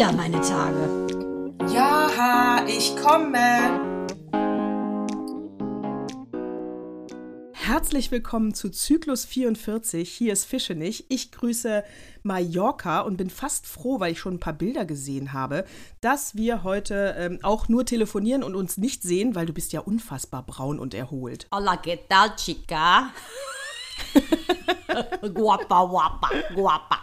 wieder meine Tage. Ja, ich komme. Herzlich willkommen zu Zyklus 44. Hier ist Fischenich. Ich grüße Mallorca und bin fast froh, weil ich schon ein paar Bilder gesehen habe, dass wir heute ähm, auch nur telefonieren und uns nicht sehen, weil du bist ja unfassbar braun und erholt. Hola, ¿qué tal, chica? guapa, guapa, guapa.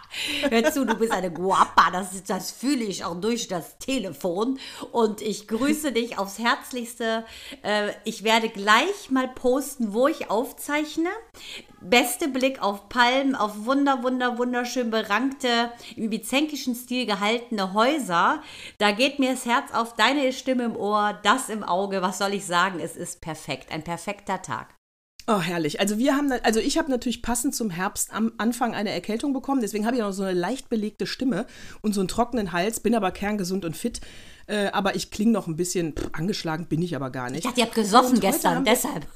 Hör zu, du bist eine Guapa, das, das fühle ich auch durch das Telefon. Und ich grüße dich aufs Herzlichste. Äh, ich werde gleich mal posten, wo ich aufzeichne. Beste Blick auf Palmen, auf wunder, wunder, wunderschön berankte, im ibizenkischen Stil gehaltene Häuser. Da geht mir das Herz auf, deine Stimme im Ohr, das im Auge. Was soll ich sagen? Es ist perfekt, ein perfekter Tag. Oh, herrlich. Also wir haben, also ich habe natürlich passend zum Herbst am Anfang eine Erkältung bekommen, deswegen habe ich noch so eine leicht belegte Stimme und so einen trockenen Hals, bin aber kerngesund und fit. Äh, aber ich klinge noch ein bisschen pff, angeschlagen, bin ich aber gar nicht. Ich dachte, ihr habt gesoffen gestern, deshalb.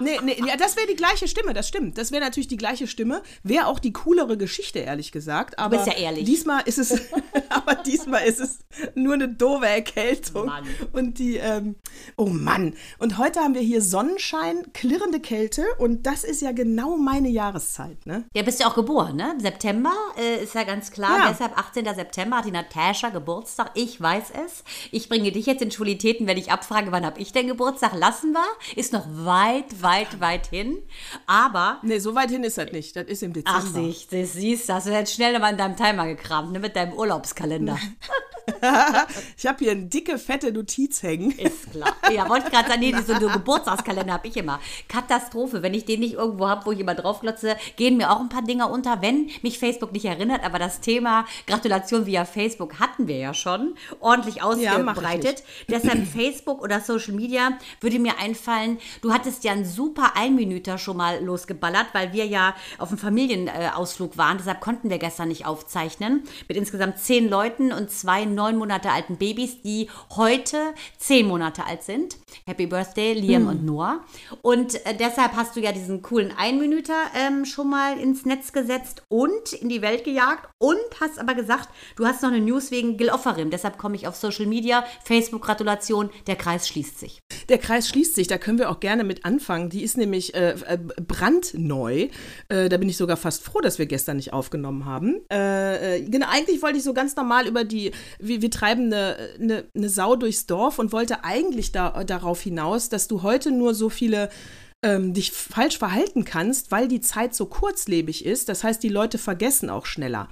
Nee, nee, ja, das wäre die gleiche Stimme, das stimmt. Das wäre natürlich die gleiche Stimme. Wäre auch die coolere Geschichte, ehrlich gesagt. Aber du bist ja ehrlich. Diesmal ist es, aber diesmal ist es nur eine doofe Erkältung. Mann. Und die, ähm, oh Mann. Und heute haben wir hier Sonnenschein, klirrende Kälte und das ist ja genau meine Jahreszeit, ne? Ja, bist ja auch geboren, ne? September äh, ist ja ganz klar. Ja. Deshalb 18. September hat die Natascha Geburtstag. Ich weiß es. Ich bringe dich jetzt in Schulitäten, wenn ich abfrage, wann habe ich denn Geburtstag? Lassen wir. Ist noch weit, weit, weit hin. Aber Nee, so weit hin ist das nicht. Das ist im Dezember. Ach, siehst du, siehst, hast du jetzt schnell mal in deinem Timer gekramt, ne, mit deinem Urlaubskalender. ich habe hier eine dicke, fette Notiz hängen. Ist klar. Ja, wollte ich gerade sagen, nee, so einen Geburtstagskalender habe ich immer. Katastrophe. Wenn ich den nicht irgendwo habe, wo ich immer draufglotze, gehen mir auch ein paar Dinge unter, wenn mich Facebook nicht erinnert. Aber das Thema Gratulation via Facebook hatten wir ja schon ordentlich Ja, ausgebreitet. Deshalb Facebook oder Social Media würde mir einfallen, du hattest ja einen super Einminüter schon mal losgeballert, weil wir ja auf einem Familienausflug waren. Deshalb konnten wir gestern nicht aufzeichnen. Mit insgesamt zehn Leuten und zwei neun Monate alten Babys, die heute zehn Monate alt sind. Happy Birthday, Liam und Noah. Und äh, deshalb hast du ja diesen coolen Einminüter ähm, schon mal ins Netz gesetzt und in die Welt gejagt und hast aber gesagt, du hast noch eine News wegen Gil Offerim. Deshalb komme ich auf Social Media, Facebook, Gratulation, der Kreis schließt sich. Der Kreis schließt sich, da können wir auch gerne mit anfangen. Die ist nämlich äh, äh, brandneu. Äh, da bin ich sogar fast froh, dass wir gestern nicht aufgenommen haben. Äh, äh, genau, eigentlich wollte ich so ganz normal über die, wir, wir treiben eine, eine, eine Sau durchs Dorf und wollte eigentlich da, darauf hinaus, dass du heute nur so viele ähm, dich falsch verhalten kannst, weil die Zeit so kurzlebig ist. Das heißt, die Leute vergessen auch schneller.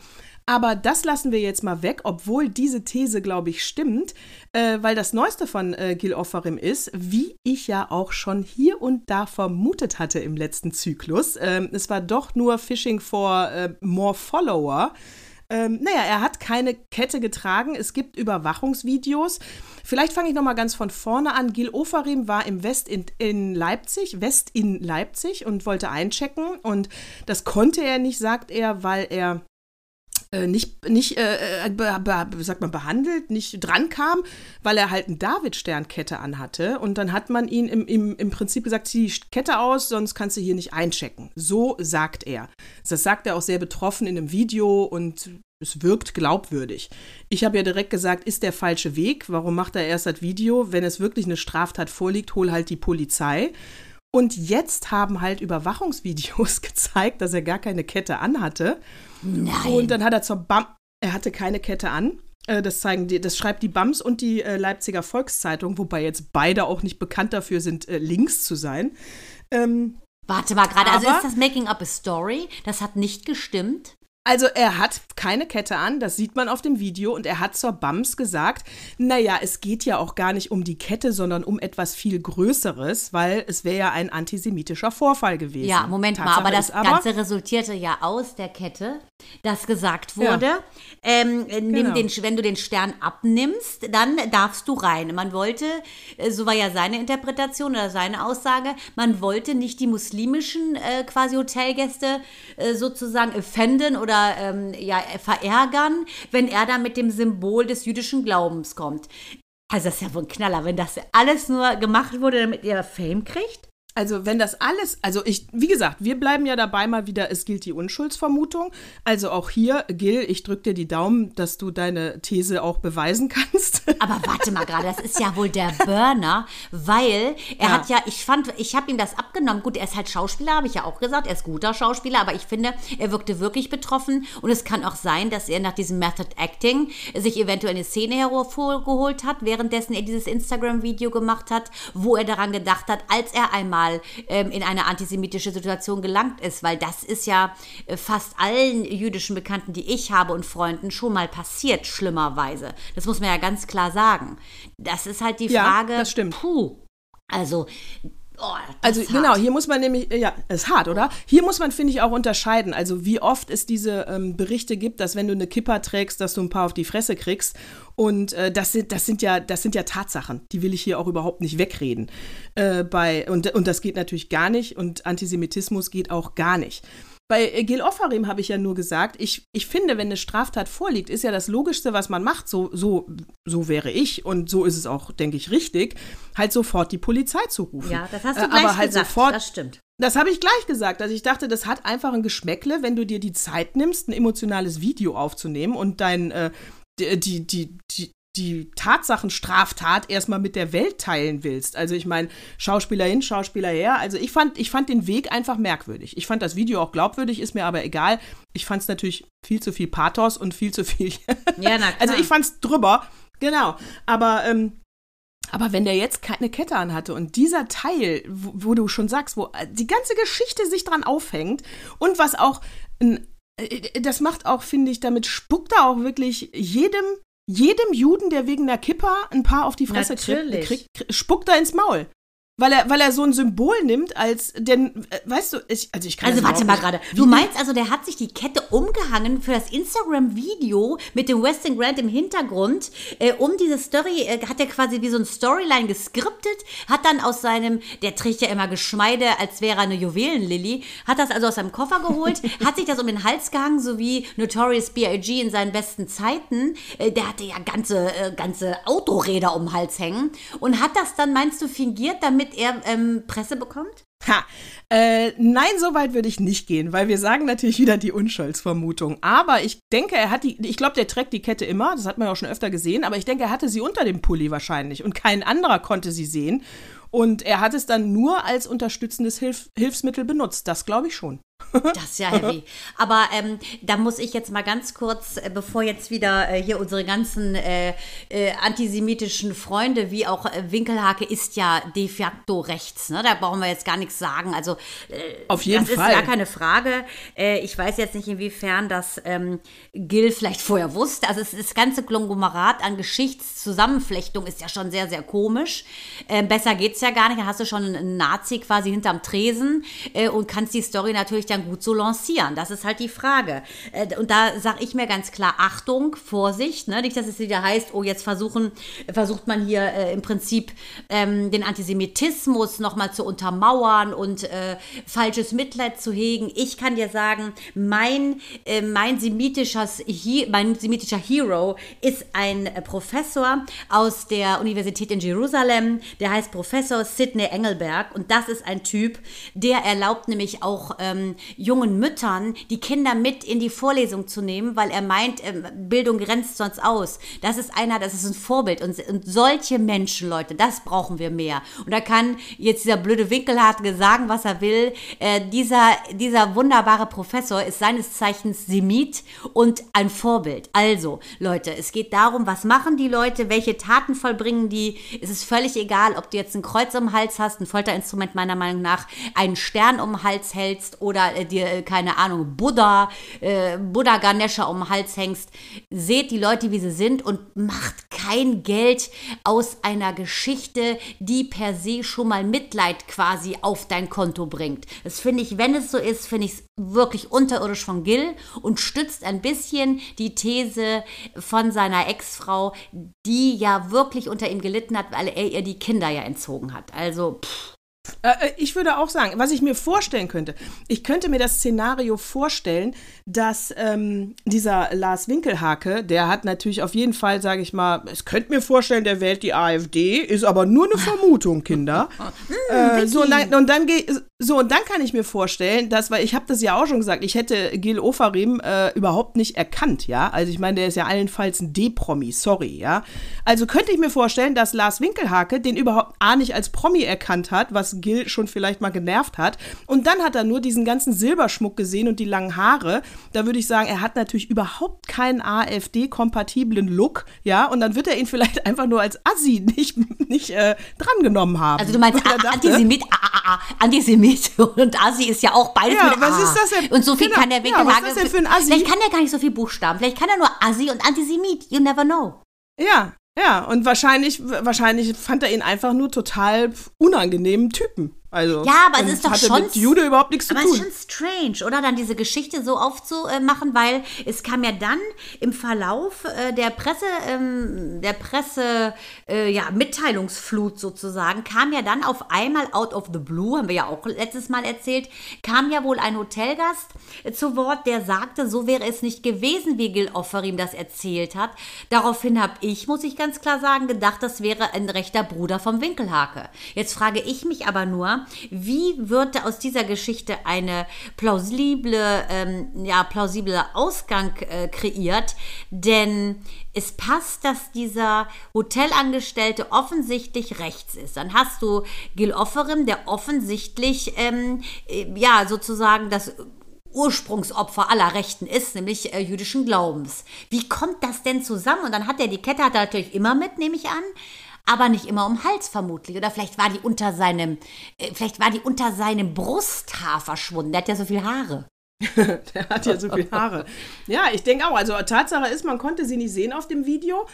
Aber das lassen wir jetzt mal weg, obwohl diese These, glaube ich, stimmt, äh, weil das Neueste von äh, Gil Offarim ist, wie ich ja auch schon hier und da vermutet hatte im letzten Zyklus. Ähm, es war doch nur Fishing for äh, More Follower. Ähm, naja, er hat keine Kette getragen. Es gibt Überwachungsvideos. Vielleicht fange ich noch mal ganz von vorne an. Gil Ofarim war im West in, in Leipzig, West in Leipzig und wollte einchecken. Und das konnte er nicht, sagt er, weil er äh, nicht, nicht äh, be, be, sagt man, behandelt, nicht dran kam, weil er halt eine David-Sternkette anhatte. Und dann hat man ihn im, im, im Prinzip gesagt, zieh die Kette aus, sonst kannst du hier nicht einchecken. So sagt er. Das sagt er auch sehr betroffen in einem Video und es wirkt glaubwürdig. Ich habe ja direkt gesagt, ist der falsche Weg. Warum macht er erst das Video? Wenn es wirklich eine Straftat vorliegt, hol halt die Polizei. Und jetzt haben halt Überwachungsvideos gezeigt, dass er gar keine Kette anhatte. Nein. Und dann hat er zur BAM, er hatte keine Kette an. Äh, Das zeigen die, das schreibt die BAMS und die äh, Leipziger Volkszeitung, wobei jetzt beide auch nicht bekannt dafür sind, äh, Links zu sein. Ähm, Warte mal gerade, also ist das Making up a Story? Das hat nicht gestimmt. Also er hat keine Kette an, das sieht man auf dem Video und er hat zur BAMS gesagt, naja, es geht ja auch gar nicht um die Kette, sondern um etwas viel Größeres, weil es wäre ja ein antisemitischer Vorfall gewesen. Ja, Moment mal, Tatsache aber das aber, Ganze resultierte ja aus der Kette, dass gesagt wurde, ähm, nimm Genau. den, wenn du den Stern abnimmst, dann darfst du rein. Man wollte, äh, so war ja seine Interpretation oder seine Aussage, man wollte nicht die muslimischen äh, quasi Hotelgäste äh, sozusagen offenden oder ähm, ja, verärgern, wenn er da mit dem Symbol des jüdischen Glaubens kommt. Also das ist ja wohl ein Knaller, wenn das alles nur gemacht wurde, damit ihr Fame kriegt. Also wenn das alles, also ich, wie gesagt, wir bleiben ja dabei mal wieder, es gilt die Unschuldsvermutung. Also auch hier, Gil, ich drücke dir die Daumen, dass du deine These auch beweisen kannst. Aber warte mal gerade, das ist ja wohl der Burner, weil er Ja. hat ja, ich fand, ich habe ihm das abgenommen. Gut, er ist halt Schauspieler, habe ich ja auch gesagt, er ist guter Schauspieler, aber ich finde, er wirkte wirklich betroffen und es kann auch sein, dass er nach diesem Method Acting sich eventuell eine Szene hervorgeholt hat, währenddessen er dieses Instagram-Video gemacht hat, wo er daran gedacht hat, als er einmal ähm, in eine antisemitische Situation gelangt ist, weil das ist ja äh, fast allen jüdischen Bekannten, die ich habe und Freunden schon mal passiert, schlimmerweise. Das muss man ja ganz klar sagen. Das ist halt die Ja, Frage. das stimmt. Puh. Also, oh, Also genau, hart. hier muss man nämlich, ja, ist hart, oder? Hier muss man, finde ich, auch unterscheiden. Also wie oft es diese ähm, Berichte gibt, dass wenn du eine Kippa trägst, dass du ein paar auf die Fresse kriegst. Und äh, das, sind, das, sind ja, das sind ja Tatsachen, die will ich hier auch überhaupt nicht wegreden. Äh, bei, und, und das geht natürlich gar nicht und Antisemitismus geht auch gar nicht. Bei äh, Gil Offarim habe ich ja nur gesagt, ich, ich finde, wenn eine Straftat vorliegt, ist ja das Logischste, was man macht, so, so, so wäre ich und so ist es auch, denke ich, richtig, halt sofort die Polizei zu rufen. Ja, das hast du Äh, gleich aber halt gesagt. sofort das stimmt. das habe ich gleich gesagt. Also ich dachte, das hat einfach ein Geschmäckle, wenn du dir die Zeit nimmst, ein emotionales Video aufzunehmen und dein, äh, die, die, die, die, die Tatsachenstraftat erstmal mit der Welt teilen willst. Also ich meine, Schauspieler hin, Schauspieler her. Also ich fand, ich fand den Weg einfach merkwürdig. Ich fand das Video auch glaubwürdig, ist mir aber egal. Ich fand es natürlich viel zu viel Pathos und viel zu viel. Ja, na klar. Also ich fand es drüber, genau. Aber, ähm, aber wenn der jetzt keine Kette anhatte und dieser Teil, wo, wo du schon sagst, wo äh, die ganze Geschichte sich dran aufhängt und was auch, ein, äh, das macht auch, finde ich, damit spuckt er auch wirklich jedem, jedem Juden, der wegen der Kippa ein paar auf die Fresse kriegt, kriegt, spuckt er ins Maul. Weil er, weil er so ein Symbol nimmt, als denn, äh, weißt du, ich, also ich kann Also warte mal gerade. Du meinst also, der hat sich die Kette umgehangen für das Instagram-Video mit dem Western Grant im Hintergrund. Äh, um diese Story äh, hat er quasi wie so ein Storyline geskriptet, hat dann aus seinem, der trägt ja immer Geschmeide, als wäre er eine Juwelenlilly, hat das also aus seinem Koffer geholt, hat sich das um den Hals gehangen, so wie Notorious B.I.G. in seinen besten Zeiten. Äh, der hatte ja ganze, äh, ganze Autoräder um den Hals hängen und hat das dann, meinst du, fingiert, damit er ähm, Presse bekommt? Ha, äh, nein, so weit würde ich nicht gehen, weil wir sagen natürlich wieder die Unschuldsvermutung. Aber ich denke, er hat die, ich glaube, der trägt die Kette immer, das hat man ja auch schon öfter gesehen, aber ich denke, er hatte sie unter dem Pulli wahrscheinlich und kein anderer konnte sie sehen. Und er hat es dann nur als unterstützendes Hilf Hilfsmittel benutzt, das glaube ich schon. Das ist ja heavy. Aber ähm, da muss ich jetzt mal ganz kurz, äh, bevor jetzt wieder äh, hier unsere ganzen äh, äh, antisemitischen Freunde, wie auch äh, Winkelhake, ist ja de facto rechts. Ne? Da brauchen wir jetzt gar nichts sagen. Also Auf jeden das Fall. ist gar keine Frage. Ich weiß jetzt nicht, inwiefern das ähm, Gil vielleicht vorher wusste. Also es, das ganze Konglomerat an Geschichtszusammenflechtung ist ja schon sehr, sehr komisch. Ähm, besser geht's ja gar nicht. Dann hast du schon einen Nazi quasi hinterm Tresen und kannst die Story natürlich dann gut so lancieren. Das ist halt die Frage. Äh, und da sage ich mir ganz klar, Achtung, Vorsicht. Ne? Nicht, dass es wieder heißt, oh, jetzt versuchen, versucht man hier äh, im Prinzip ähm, den Antisemitismus nochmal zu untermauern und äh, falsches Mitleid zu hegen. Ich kann dir sagen, mein, äh, mein, semitischer, He mein semitischer Hero ist ein Professor aus der Universität in Jerusalem. Der heißt Professor Sidney Engelberg. Und das ist ein Typ, der erlaubt nämlich auch ähm, jungen Müttern, die Kinder mit in die Vorlesung zu nehmen, weil er meint, ähm, Bildung grenzt sonst aus. Das ist einer, das ist ein Vorbild. Und, und solche Menschen, Leute, das brauchen wir mehr. Und da kann jetzt dieser blöde Winkelhartge sagen, was er will. Äh, dieser, dieser wunderbare Professor ist seines Zeichens Semit und ein Vorbild. Also, Leute, es geht darum, was machen die Leute, welche Taten vollbringen die. Es ist völlig egal, ob du jetzt ein Kreuz um den Hals hast, ein Folterinstrument meiner Meinung nach, einen Stern um den Hals hältst oder äh, dir, äh, keine Ahnung, Buddha, äh, Buddha Ganesha um den Hals hängst. Seht die Leute, wie sie sind und macht kein Geld aus einer Geschichte, die per se schon mal Mitleid quasi auf dein Konto bringt. Das finde ich, wenn es so ist, finde ich es wirklich unterirdisch von Gil und stützt ein bisschen die These von seiner Ex-Frau, die ja wirklich unter ihm gelitten hat, weil er ihr die Kinder ja entzogen hat. Also, pff, Äh, ich würde auch sagen, was ich mir vorstellen könnte, ich könnte mir das Szenario vorstellen, dass ähm, dieser Lars Winkelhake, der hat natürlich auf jeden Fall, sage ich mal, es könnte mir vorstellen, der wählt die AfD, ist aber nur eine Vermutung, Kinder. äh, so, und dann, und dann so, und dann kann ich mir vorstellen, dass, weil ich habe das ja auch schon gesagt, ich hätte Gil Ofarim äh, überhaupt nicht erkannt, ja. Also ich meine, der ist ja allenfalls ein D-Promi, sorry, ja. Also könnte ich mir vorstellen, dass Lars Winkelhake den überhaupt A nicht als Promi erkannt hat, was Gil schon vielleicht mal genervt hat. Und dann hat er nur diesen ganzen Silberschmuck gesehen und die langen Haare da würde ich sagen, er hat natürlich überhaupt keinen AfD-kompatiblen Look, ja, und dann wird er ihn vielleicht einfach nur als Assi nicht, nicht äh, drangenommen haben. Also du meinst Antisemit, a, a, a, Antisemit und Assi ist ja auch beides ja, mit was ist das denn? Und so viel genau, kann der Winkelhage. Ja, was ist das denn für ein Assi? Vielleicht kann er gar nicht so viel Buchstaben, vielleicht kann er nur Assi und Antisemit, you never know. Ja, ja, und wahrscheinlich, wahrscheinlich fand er ihn einfach nur total unangenehmen Typen. Also, ja, aber es ist doch schon. mit Jude überhaupt nichts zu aber tun. es ist schon strange, oder? Dann diese Geschichte so aufzumachen, weil es kam ja dann im Verlauf äh, der Presse, ähm, der Presse, äh, ja, Mitteilungsflut sozusagen, kam ja dann auf einmal out of the blue, haben wir ja auch letztes Mal erzählt, kam ja wohl ein Hotelgast zu Wort, der sagte, so wäre es nicht gewesen, wie Gil Offerim das erzählt hat. Daraufhin habe ich, muss ich ganz klar sagen, gedacht, das wäre ein rechter Bruder vom Winkelhake. Jetzt frage ich mich aber nur, wie wird aus dieser Geschichte eine plausible, ähm, ja, plausible Ausgang äh, kreiert? Denn es passt, dass dieser Hotelangestellte offensichtlich rechts ist. Dann hast du Gil Offerim, der offensichtlich, ähm, äh, ja, sozusagen das Ursprungsopfer aller Rechten ist, nämlich äh, jüdischen Glaubens. Wie kommt das denn zusammen? Und dann hat er die Kette hat er natürlich immer mit, nehme ich an aber nicht immer um Hals vermutlich. Oder vielleicht war die unter seinem, äh, vielleicht war die unter seinem Brusthaar verschwunden. Der hat ja so viel Haare. der hat ja so viel Haare. Ja, ich denke auch. Also Tatsache ist, man konnte sie nicht sehen auf dem Video.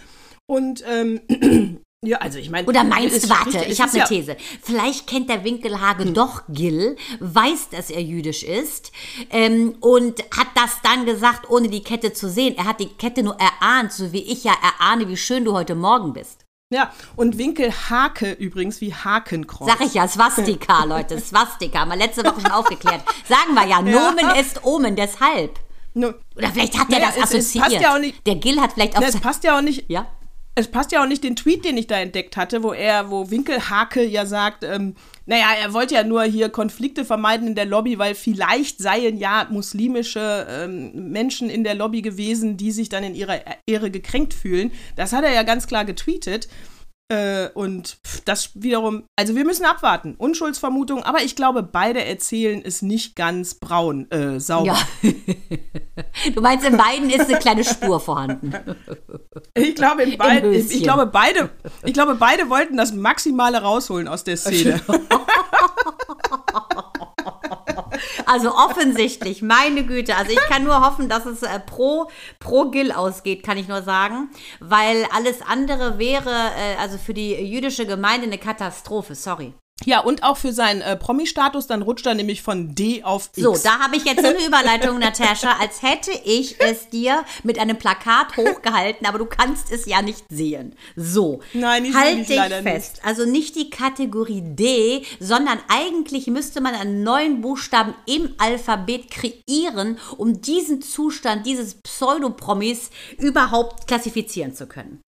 Und ähm, ja, also ich meine. Oder meinst du, warte, ich habe eine ja These. Vielleicht kennt der Winkelhage hm. doch Gil, weiß, dass er jüdisch ist ähm, und hat das dann gesagt, ohne die Kette zu sehen. Er hat die Kette nur erahnt, so wie ich ja erahne, wie schön du heute Morgen bist. Ja, und Winkelhake übrigens wie Hakenkreuz. Sag ich ja, Swastika, Leute, Swastika. Mal letzte Woche schon aufgeklärt. Sagen wir ja, Nomen ja. ist Omen, deshalb. No. Oder vielleicht hat der naja, das es, assoziiert. Es ja nicht, der Gil hat vielleicht auch. Na, es passt ja auch nicht. Ja? Es passt ja auch nicht den Tweet, den ich da entdeckt hatte, wo er, wo Winkelhake ja sagt, ähm, naja, er wollte ja nur hier Konflikte vermeiden in der Lobby, weil vielleicht seien ja muslimische ähm, Menschen in der Lobby gewesen, die sich dann in ihrer Ehre gekränkt fühlen. Das hat er ja ganz klar getweetet. Äh, und das wiederum, also wir müssen abwarten. Unschuldsvermutung, aber ich glaube, beide erzählen es nicht ganz braun, äh, sauber. Ja. du meinst, in beiden ist eine kleine Spur vorhanden. Ich glaube, in beiden, ich, ich, glaube, beide, ich glaube, beide wollten das Maximale rausholen aus der Szene. Also offensichtlich, meine Güte. Also ich kann nur hoffen, dass es äh, pro, pro Gil ausgeht, kann ich nur sagen. Weil alles andere wäre, äh, also für die jüdische Gemeinde eine Katastrophe. Sorry. Ja, und auch für seinen äh, Promi-Status, dann rutscht er nämlich von D auf X. So, da habe ich jetzt eine Überleitung, Natascha, als hätte ich es dir mit einem Plakat hochgehalten, aber du kannst es ja nicht sehen. So, Nein, ich halt dich fest. Nicht. Also nicht die Kategorie D, sondern eigentlich müsste man einen neuen Buchstaben im Alphabet kreieren, um diesen Zustand dieses Pseudopromis überhaupt klassifizieren zu können.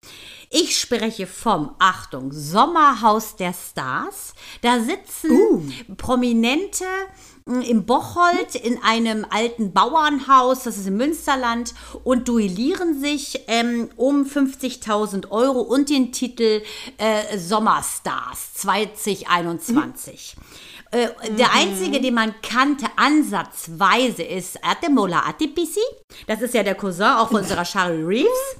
Ich spreche vom, Achtung, Sommerhaus der Stars. Da sitzen uh. Prominente hm, im Bocholt in einem alten Bauernhaus, das ist im Münsterland, und duellieren sich ähm, um 50.000 Euro und den Titel äh, Sommerstars 2021. Mhm. Äh, der mhm. einzige, den man kannte, ansatzweise, ist Atemola Atipisi. Das ist ja der Cousin auch von unserer Shari Reeves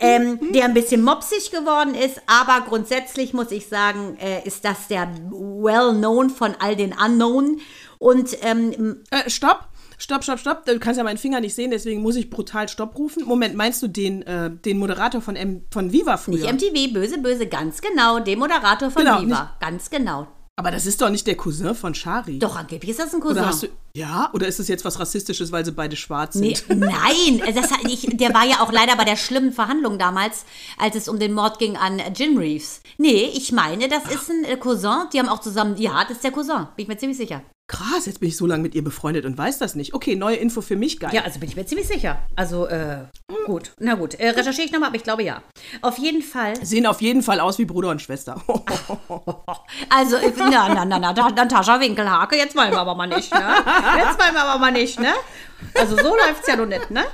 ähm, mhm. der ein bisschen mopsig geworden ist, aber grundsätzlich muss ich sagen, äh, ist das der well-known von all den Unknown. Und ähm, äh, stopp! Stopp, stopp, stopp. Du kannst ja meinen Finger nicht sehen, deswegen muss ich brutal Stopp rufen. Moment, meinst du den, äh, den Moderator von, M von Viva früher? Nicht MTV, böse, böse, ganz genau. Den Moderator von genau, Viva, ganz genau. Aber das ist doch nicht der Cousin von Shari. Doch, angeblich ist das ein Cousin. Oder hast du, ja, oder ist es jetzt was Rassistisches, weil sie beide schwarz Nee, sind? nein, das, hat- ich, der war ja auch leider bei der schlimmen Verhandlung damals, als es um den Mord ging an Jim Reeves. Nee, ich meine, das ist ein äh, Cousin. Die haben auch zusammen, ja, das ist der Cousin, bin ich mir ziemlich sicher. Krass, jetzt bin ich so lange mit ihr befreundet und weiß das nicht. Okay, neue Info für mich, geil. Ja, also bin ich mir ziemlich sicher. Also, äh, gut, na gut. Äh, recherchiere ich nochmal, aber ich glaube ja. Auf jeden Fall. Sehen auf jeden Fall aus wie Bruder und Schwester. Also, äh, na, na, na, na, Natascha Winkelhake, jetzt wollen wir aber mal nicht, ne? Jetzt wollen wir aber mal nicht, ne? Also, so läuft's ja noch nicht, ne?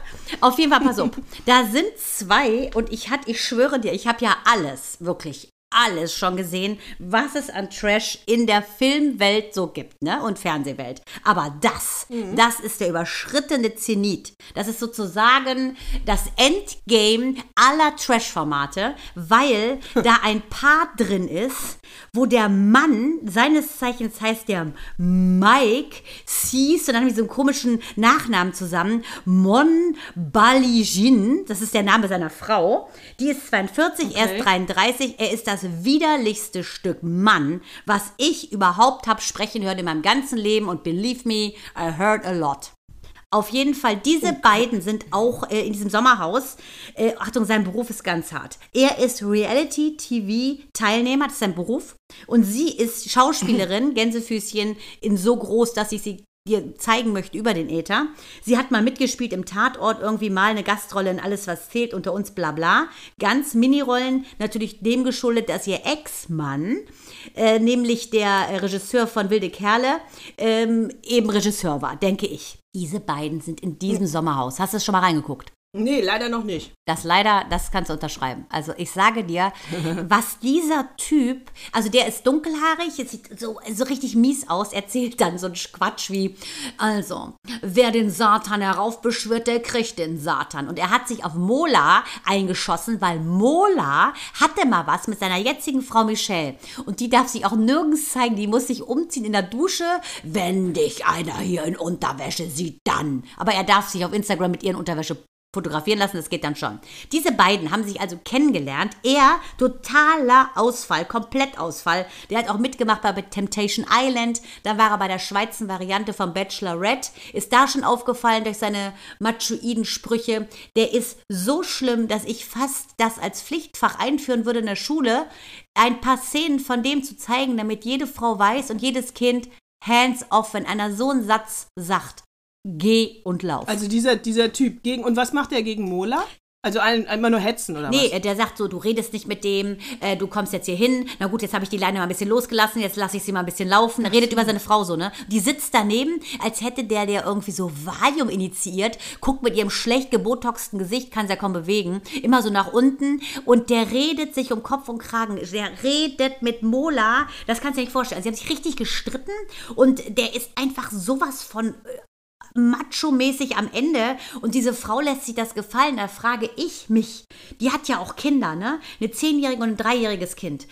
Auf jeden Fall, pass auf. Da sind zwei und ich hatte, ich schwöre dir, ich habe ja alles, wirklich alles schon gesehen, was es an Trash in der Filmwelt so gibt, ne? Und Fernsehwelt. Aber das, das ist der überschrittene Zenit. Das ist sozusagen das Endgame aller Trash-Formate, weil da ein Part drin ist, wo der Mann, seines Zeichens heißt der Mike, Sees, und dann die so einen komischen Nachnamen zusammen, Mon Balijin, das ist der Name seiner Frau, die ist 42, er ist 33, er ist das widerlichste Stück Mann, was ich überhaupt habe sprechen hören in meinem ganzen Leben und believe me, I heard a lot. Auf jeden Fall, diese beiden sind auch äh, in diesem Sommerhaus. Äh, Achtung, sein Beruf ist ganz hart. Er ist Reality-TV-Teilnehmer, das ist sein Beruf. Und sie ist Schauspielerin, Gänsefüßchen, in so groß, dass ich sie dir zeigen möchte über den Äther. Sie hat mal mitgespielt im Tatort, irgendwie mal eine Gastrolle in Alles, was zählt, unter uns, bla bla. Ganz Minirollen, natürlich dem geschuldet, dass ihr Ex-Mann, äh, nämlich der Regisseur von Wilde Kerle, ähm, eben Regisseur war, denke ich. Diese beiden sind in diesem Sommerhaus. Hast du es schon mal reingeguckt? Nee, leider noch nicht. Das leider, das kannst du unterschreiben. Also ich sage dir, was dieser Typ, also der ist dunkelhaarig, es sieht so, so richtig mies aus, erzählt dann so einen Quatsch wie, also, wer den Satan heraufbeschwört, der kriegt den Satan. Und er hat sich auf Mola eingeschossen, weil Mola hatte mal was mit seiner jetzigen Frau Michelle. Und die darf sich auch nirgends zeigen, die muss sich umziehen in der Dusche, wenn dich einer hier in Unterwäsche sieht, dann. Aber er darf sich auf Instagram mit ihren Unterwäsche fotografieren lassen, das geht dann schon. Diese beiden haben sich also kennengelernt. Er, totaler Ausfall, Komplettausfall. Der hat auch mitgemacht bei Temptation Island. Da war er bei der Schweizer Variante von Bachelorette. Ist da schon aufgefallen durch seine machoiden Sprüche. Der ist so schlimm, dass ich fast das als Pflichtfach einführen würde in der Schule. Ein paar Szenen von dem zu zeigen, damit jede Frau weiß und jedes Kind hands off, wenn einer so einen Satz sagt. Geh und lauf. Also dieser, dieser Typ gegen. Und was macht er gegen Mola? Also ein, einmal nur hetzen oder Nee, was? äh, der sagt so, du redest nicht mit dem, äh, du kommst jetzt hier hin. Na gut, jetzt habe ich die Leine mal ein bisschen losgelassen, jetzt lasse ich sie mal ein bisschen laufen. Er redet über seine Frau so, ne? Die sitzt daneben, als hätte der der irgendwie so Valium initiiert, guckt mit ihrem schlecht gebotoxten Gesicht, kann sie ja kaum bewegen, immer so nach unten und der redet sich um Kopf und Kragen. Der redet mit Mola, das kannst du dir nicht vorstellen. Sie haben sich richtig gestritten und der ist einfach sowas von äh, macho-mäßig am Ende und diese Frau lässt sich das gefallen, da frage ich mich, die hat ja auch Kinder, ne? Eine zehnjährige und ein dreijähriges Kind.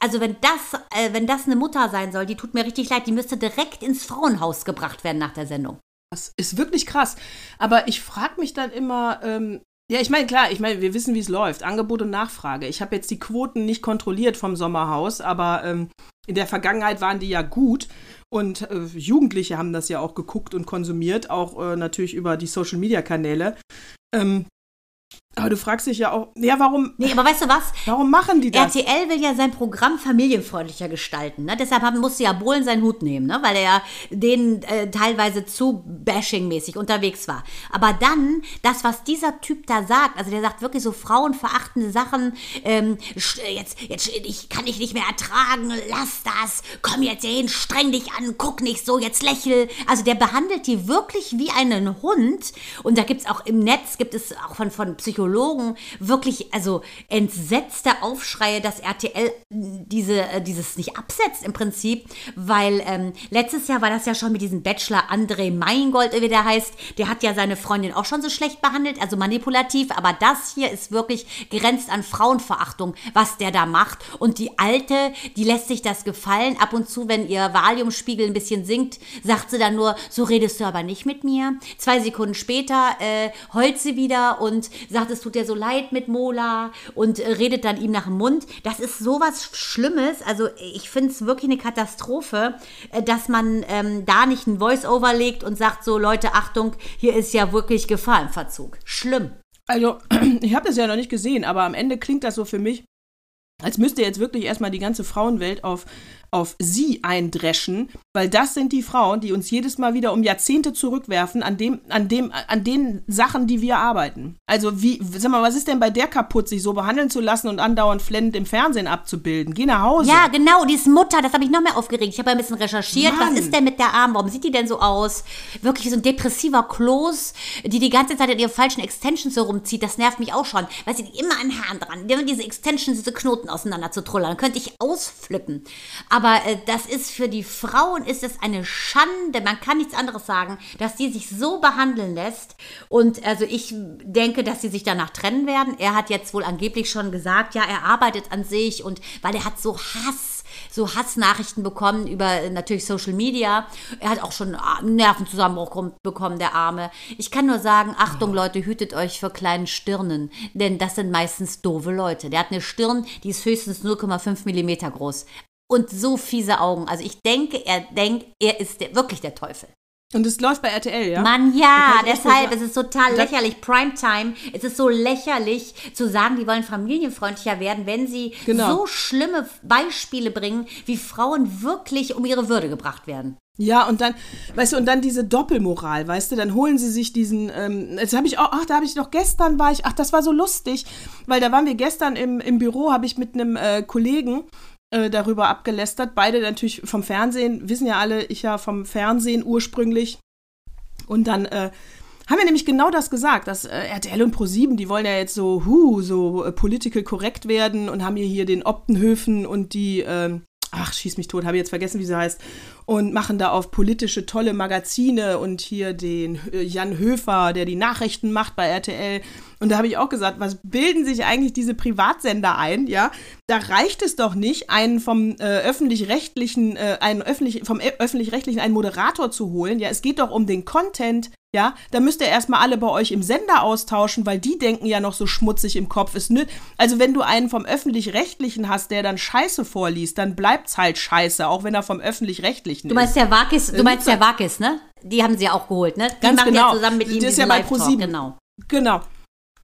Also wenn das, äh, wenn das eine Mutter sein soll, die tut mir richtig leid, die müsste direkt ins Frauenhaus gebracht werden nach der Sendung. Das ist wirklich krass. Aber ich frage mich dann immer, ähm, ja, ich meine, klar, ich meine, wir wissen, wie es läuft. Angebot und Nachfrage. Ich habe jetzt die Quoten nicht kontrolliert vom Sommerhaus, aber ähm, in der Vergangenheit waren die ja gut. Und äh, Jugendliche haben das ja auch geguckt und konsumiert, auch äh, natürlich über die Social-Media-Kanäle. Ähm, aber du fragst dich ja auch, ja, warum, Nee, aber weißt du was? warum machen die das? RTL will ja sein Programm familienfreundlicher gestalten. Ne? Deshalb musste ja Bohlen seinen Hut nehmen, ne? weil er ja denen äh, teilweise zu bashing-mäßig unterwegs war. Aber dann, das, was dieser Typ da sagt, also der sagt wirklich so frauenverachtende Sachen, ähm, sch- jetzt, jetzt, ich kann dich nicht mehr ertragen, lass das, komm jetzt hier hin, streng dich an, guck nicht so, jetzt lächel. Also der behandelt die wirklich wie einen Hund. Und da gibt es auch im Netz, gibt es auch von, von Psychologen wirklich, also entsetzte Aufschreie, dass RTL diese, äh, dieses nicht absetzt im Prinzip, weil ähm, letztes Jahr war das ja schon mit diesem Bachelor André Meingold, wie der heißt, der hat ja seine Freundin auch schon so schlecht behandelt, also manipulativ, aber das hier ist wirklich grenzt an Frauenverachtung, was der da macht. Und die Alte, die lässt sich das gefallen, ab und zu, wenn ihr Valiumspiegel ein bisschen sinkt, sagt sie dann nur, so redest du aber nicht mit mir. Zwei Sekunden später äh, heult sie wieder und sagt, es tut dir so leid mit Mola und äh, redet dann ihm nach dem Mund. Das ist sowas Schlimmes. Also ich finde es wirklich eine Katastrophe, äh, dass man ähm, da nicht ein Voice-Over legt und sagt so, Leute, Achtung, hier ist ja wirklich Gefahr im Verzug. Schlimm. Also, ich habe das ja noch nicht gesehen, aber am Ende klingt das so für mich, als müsste jetzt wirklich erstmal die ganze Frauenwelt auf auf sie eindreschen, weil das sind die Frauen, die uns jedes Mal wieder um Jahrzehnte zurückwerfen an dem, an dem, an den Sachen, die wir arbeiten. Also wie, sag mal, was ist denn bei der kaputt, sich so behandeln zu lassen und andauernd flennend im Fernsehen abzubilden? Geh nach Hause. Ja, genau, die ist Mutter, das habe ich noch mehr aufgeregt. Ich habe ein bisschen recherchiert, Mann. was ist denn mit der Arm? Warum sieht die denn so aus? Wirklich wie so ein depressiver Kloß, die die ganze Zeit in ihren falschen Extensions so rumzieht. Das nervt mich auch schon. Weil sie immer an Haaren dran, diese Extensions, diese Knoten auseinander zu trullern. Könnte ich ausflippen. Aber aber äh, das ist für die Frauen ist es eine Schande, man kann nichts anderes sagen, dass die sich so behandeln lässt. Und also ich denke, dass sie sich danach trennen werden. Er hat jetzt wohl angeblich schon gesagt, ja, er arbeitet an sich und weil er hat so Hass so Hassnachrichten bekommen über äh, natürlich Social Media. Er hat auch schon ah, Nervenzusammenbruch bekommen, der Arme. Ich kann nur sagen, Achtung. Leute, hütet euch vor kleinen Stirnen, denn das sind meistens doofe Leute. Der hat eine Stirn, die ist höchstens 0,5 Millimeter groß und so fiese Augen. Also ich denke, er denkt, er ist der, wirklich der Teufel. Und es läuft bei RTL, ja? Mann, ja, deshalb ist es total lächerlich. Primetime, es ist so lächerlich zu sagen, die wollen familienfreundlicher werden, wenn sie genau. so schlimme Beispiele bringen, wie Frauen wirklich um ihre Würde gebracht werden. Ja, und dann, weißt du, und dann diese Doppelmoral, weißt du, dann holen sie sich diesen, ähm, jetzt habe ich auch, ach, da habe ich doch gestern war ich, ach, das war so lustig, weil da waren wir gestern im, im Büro, habe ich mit einem äh, Kollegen, äh, darüber abgelästert. Beide natürlich vom Fernsehen, wissen ja alle, ich ja vom Fernsehen ursprünglich. Und dann äh, haben wir nämlich genau das gesagt, dass äh, RTL und Pro7, die wollen ja jetzt so, hu, so äh, political korrekt werden und haben hier, hier den Optenhöfen und die, ähm, ach, schieß mich tot, habe jetzt vergessen, wie sie heißt, und machen da auf politische tolle Magazine und hier den äh, Jan Höfer, der die Nachrichten macht bei RTL. Und da habe ich auch gesagt, was bilden sich eigentlich diese Privatsender ein? Ja, da reicht es doch nicht, einen vom äh, öffentlich-rechtlichen, äh, einen öffentlich, vom öffentlich-rechtlichen einen Moderator zu holen. Ja, es geht doch um den Content. Ja, da müsst ihr erstmal alle bei euch im Sender austauschen, weil die denken ja noch so schmutzig im Kopf. Es nüt also wenn du einen vom öffentlich-rechtlichen hast, der dann Scheiße vorliest, dann bleibt's halt Scheiße, auch wenn er vom öffentlich-rechtlichen ist. Du meinst der Wakis, du meinst der Wakis, ne? Die haben sie ja auch geholt, ne? Die Ganz machen genau. ja zusammen mit ihm das ist ja bei ProSieben. Genau. Genau.